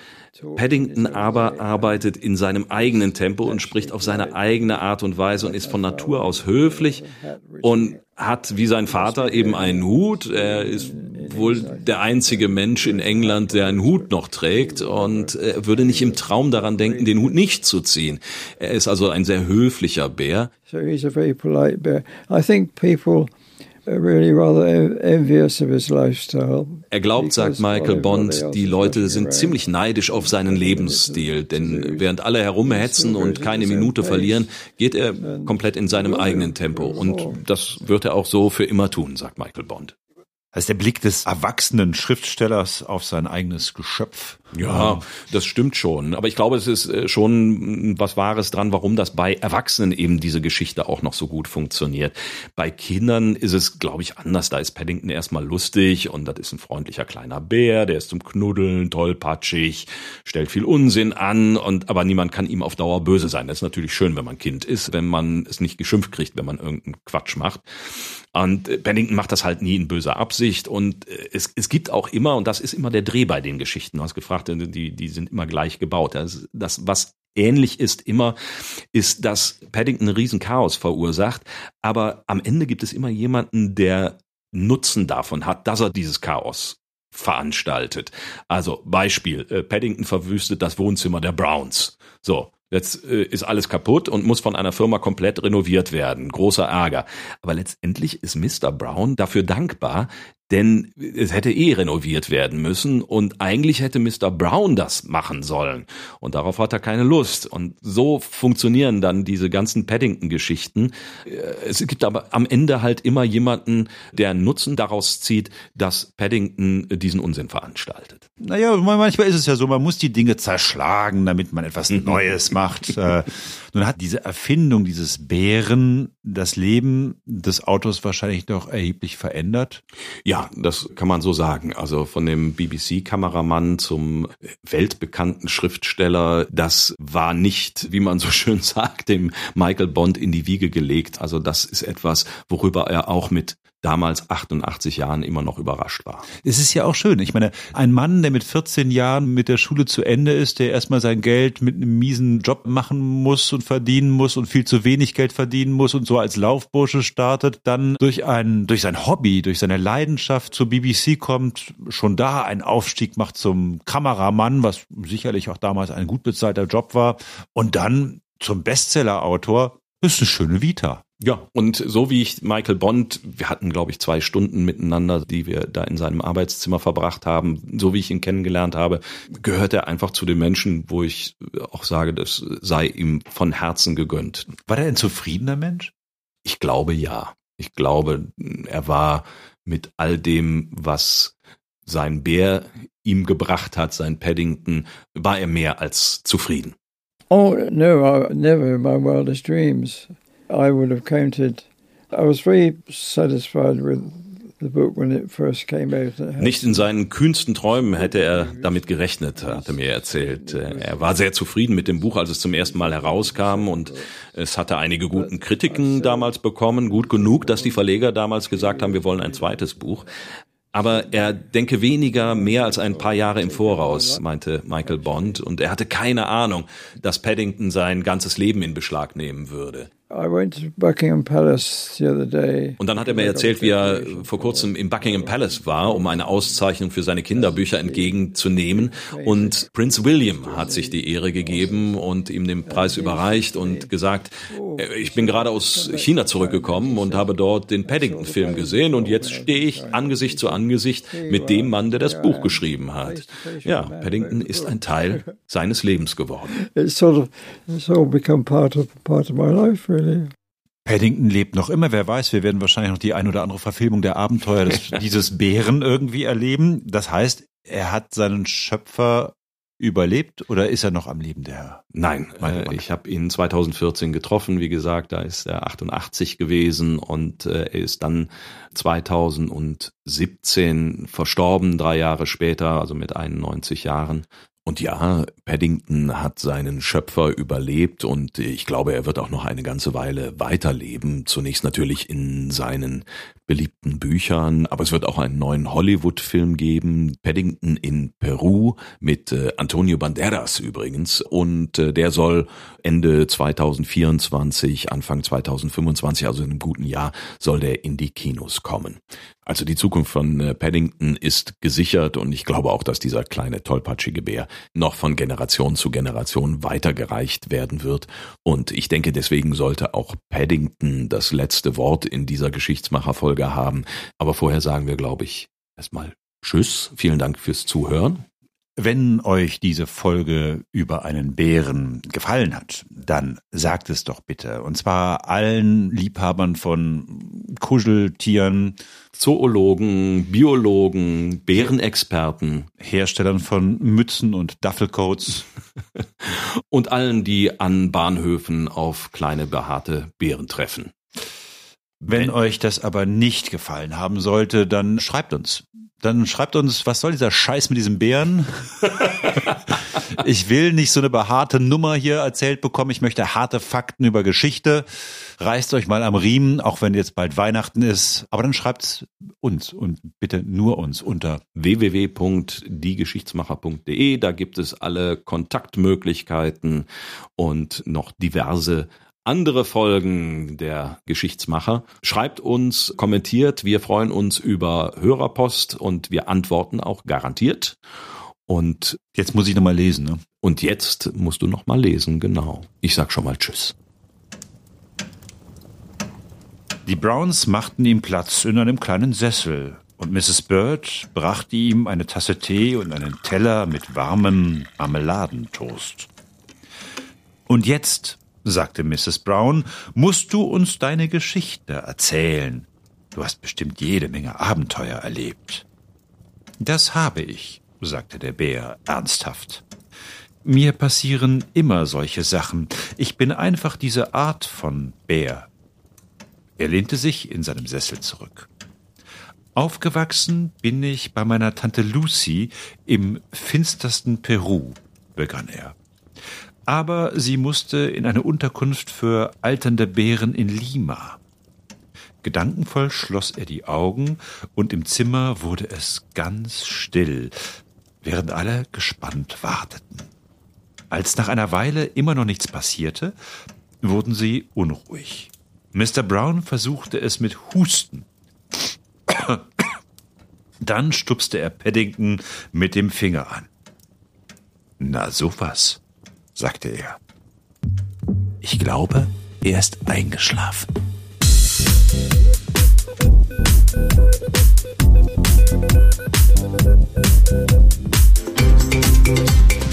Paddington aber arbeitet in seinem eigenen Tempo und spricht auf seine eigene Art und Weise und ist von Natur aus höflich und hat wie sein Vater eben einen Hut. Er ist wohl der einzige Mensch in England, der einen Hut noch trägt und er würde nicht im Traum daran denken, den Hut nicht zu ziehen. Er ist also ein sehr höflicher Bär. So he's a very polite bear. I think people Er glaubt, sagt Michael Bond, die Leute sind ziemlich neidisch auf seinen Lebensstil, denn während alle herumhetzen und keine Minute verlieren, geht er komplett in seinem eigenen Tempo. Und das wird er auch so für immer tun, sagt Michael Bond. Das ist der Blick des erwachsenen Schriftstellers auf sein eigenes Geschöpf. Ja, das stimmt schon. Aber ich glaube, es ist äh, schon was Wahres dran, warum das bei Erwachsenen eben diese Geschichte auch noch so gut funktioniert. Bei Kindern ist es, glaube ich, anders. Da ist Paddington erstmal lustig und das ist ein freundlicher kleiner Bär, der ist zum Knuddeln, tollpatschig, stellt viel Unsinn an und aber niemand kann ihm auf Dauer böse sein. Das ist natürlich schön, wenn man Kind ist, wenn man es nicht geschimpft kriegt, wenn man irgendeinen Quatsch macht. Und äh, Paddington macht das halt nie in böser Absicht. Und äh, es, es gibt auch immer, und das ist immer der Dreh bei den Geschichten, du hast gefragt, äh, die, die sind immer gleich gebaut. Das, das, was ähnlich ist immer, ist, dass Paddington ein riesen Chaos verursacht, aber am Ende gibt es immer jemanden, der Nutzen davon hat, dass er dieses Chaos veranstaltet. Also Beispiel, Paddington verwüstet das Wohnzimmer der Browns. So, Jetzt äh, ist alles kaputt und muss von einer Firma komplett renoviert werden. Großer Ärger. Aber letztendlich ist Mr. Brown dafür dankbar, denn es hätte eh renoviert werden müssen und eigentlich hätte Mr. Brown das machen sollen. Und darauf hat er keine Lust. Und so funktionieren dann diese ganzen Paddington-Geschichten. Äh, Es gibt aber am Ende halt immer jemanden, der Nutzen daraus zieht, dass Paddington diesen Unsinn veranstaltet. Naja, manchmal ist es ja so, man muss die Dinge zerschlagen, damit man etwas Mhm. Neues macht. Äh, Nun hat diese Erfindung dieses Bären das Leben des Autors wahrscheinlich doch erheblich verändert. Ja, das kann man so sagen. Also von dem BBC-Kameramann zum weltbekannten Schriftsteller, das war nicht, wie man so schön sagt, dem Michael Bond in die Wiege gelegt. Also das ist etwas, worüber er auch mit damals 88 Jahren immer noch überrascht war. Es ist ja auch schön. Ich meine, ein Mann, der mit 14 Jahren mit der Schule zu Ende ist, der erstmal sein Geld mit einem miesen Job machen muss und verdienen muss und viel zu wenig Geld verdienen muss und so als Laufbursche startet, dann durch ein, durch sein Hobby, durch seine Leidenschaft zur BBC kommt, schon da einen Aufstieg macht zum Kameramann, was sicherlich auch damals ein gut bezahlter Job war und dann zum Bestsellerautor. Ist eine schöne Vita. Ja, und so wie ich Michael Bond, wir hatten, glaube ich, zwei Stunden miteinander, die wir da in seinem Arbeitszimmer verbracht haben, so wie ich ihn kennengelernt habe, gehört er einfach zu den Menschen, wo ich auch sage, das sei ihm von Herzen gegönnt. War der ein zufriedener Mensch? Ich glaube ja. Ich glaube, er war mit all dem, was sein Bär ihm gebracht hat, sein Paddington, war er mehr als zufrieden. Oh no, I, never in my wildest dreams. I would have counted. I was very satisfied with. Nicht in seinen kühnsten Träumen hätte er damit gerechnet, hat er mir erzählt. Er war sehr zufrieden mit dem Buch, als es zum ersten Mal herauskam und es hatte einige guten Kritiken damals bekommen, gut genug, dass die Verleger damals gesagt haben, wir wollen ein zweites Buch. Aber er denke weniger mehr als ein paar Jahre im Voraus, meinte Michael Bond, und er hatte keine Ahnung, dass Paddington sein ganzes Leben in Beschlag nehmen würde. Und dann hat er mir erzählt, wie er vor kurzem im Buckingham Palace war, um eine Auszeichnung für seine Kinderbücher entgegenzunehmen. Und Prince William hat sich die Ehre gegeben und ihm den Preis überreicht und gesagt, äh, ich bin gerade aus China zurückgekommen und habe dort den Paddington-Film gesehen und jetzt stehe ich Angesicht zu Angesicht mit dem Mann, der das Buch geschrieben hat. Ja, Paddington ist ein Teil seines Lebens geworden. It's sort of, it's all become part of, part of my life, really. Paddington lebt noch immer. Wer weiß, wir werden wahrscheinlich noch die ein oder andere Verfilmung der Abenteuer des, dieses Bären irgendwie erleben. Das heißt, er hat seinen Schöpfer überlebt oder ist er noch am Leben, der? Nein, äh, ich habe ihn 2014 getroffen. Wie gesagt, da ist er 88 gewesen und äh, er ist dann 2017 verstorben, drei Jahre später, also mit 91 Jahren. Und ja, Paddington hat seinen Schöpfer überlebt und ich glaube, er wird auch noch eine ganze Weile weiterleben. Zunächst natürlich in seinen beliebten Büchern, aber es wird auch einen neuen Hollywood-Film geben, Paddington in Peru mit äh, Antonio Banderas übrigens und äh, der soll Ende 2024, Anfang 2025, also in einem guten Jahr, soll der in die Kinos kommen. Also die Zukunft von äh, Paddington ist gesichert und ich glaube auch, dass dieser kleine tollpatschige Bär noch von Generation zu Generation weitergereicht werden wird und ich denke, deswegen sollte auch Paddington das letzte Wort in dieser Geschichtsmacherfolge Folge haben. Aber vorher sagen wir, glaube ich, erstmal Tschüss. Vielen Dank fürs Zuhören. Wenn euch diese Folge über einen Bären gefallen hat, dann sagt es doch bitte. Und zwar allen Liebhabern von Kuscheltieren, Zoologen, Biologen, Bärenexperten, Herstellern von Mützen und Duffelcoats und allen, die an Bahnhöfen auf kleine behaarte Bären treffen. Wenn euch das aber nicht gefallen haben sollte, dann schreibt uns. Dann schreibt uns, was soll dieser Scheiß mit diesem Bären? ich will nicht so eine behaarte Nummer hier erzählt bekommen. Ich möchte harte Fakten über Geschichte. Reißt euch mal am Riemen, auch wenn jetzt bald Weihnachten ist. Aber dann schreibt uns und bitte nur uns unter www.diegeschichtsmacher.de. Da gibt es alle Kontaktmöglichkeiten und noch diverse andere Folgen der Geschichtsmacher. Schreibt uns, kommentiert. Wir freuen uns über Hörerpost und wir antworten auch garantiert. Und jetzt muss ich nochmal lesen. Ne? Und jetzt musst du nochmal lesen, genau. Ich sag schon mal Tschüss. Die Browns machten ihm Platz in einem kleinen Sessel, und Mrs. Bird brachte ihm eine Tasse Tee und einen Teller mit warmem Marmeladentoast. Und jetzt sagte Mrs. Brown, musst du uns deine Geschichte erzählen. Du hast bestimmt jede Menge Abenteuer erlebt. Das habe ich, sagte der Bär ernsthaft. Mir passieren immer solche Sachen. Ich bin einfach diese Art von Bär. Er lehnte sich in seinem Sessel zurück. Aufgewachsen bin ich bei meiner Tante Lucy im finstersten Peru, begann er aber sie musste in eine Unterkunft für alternde Bären in Lima. Gedankenvoll schloss er die Augen, und im Zimmer wurde es ganz still, während alle gespannt warteten. Als nach einer Weile immer noch nichts passierte, wurden sie unruhig. Mr. Brown versuchte es mit Husten. Dann stupste er Paddington mit dem Finger an. Na sowas sagte er. Ich glaube, er ist eingeschlafen. Musik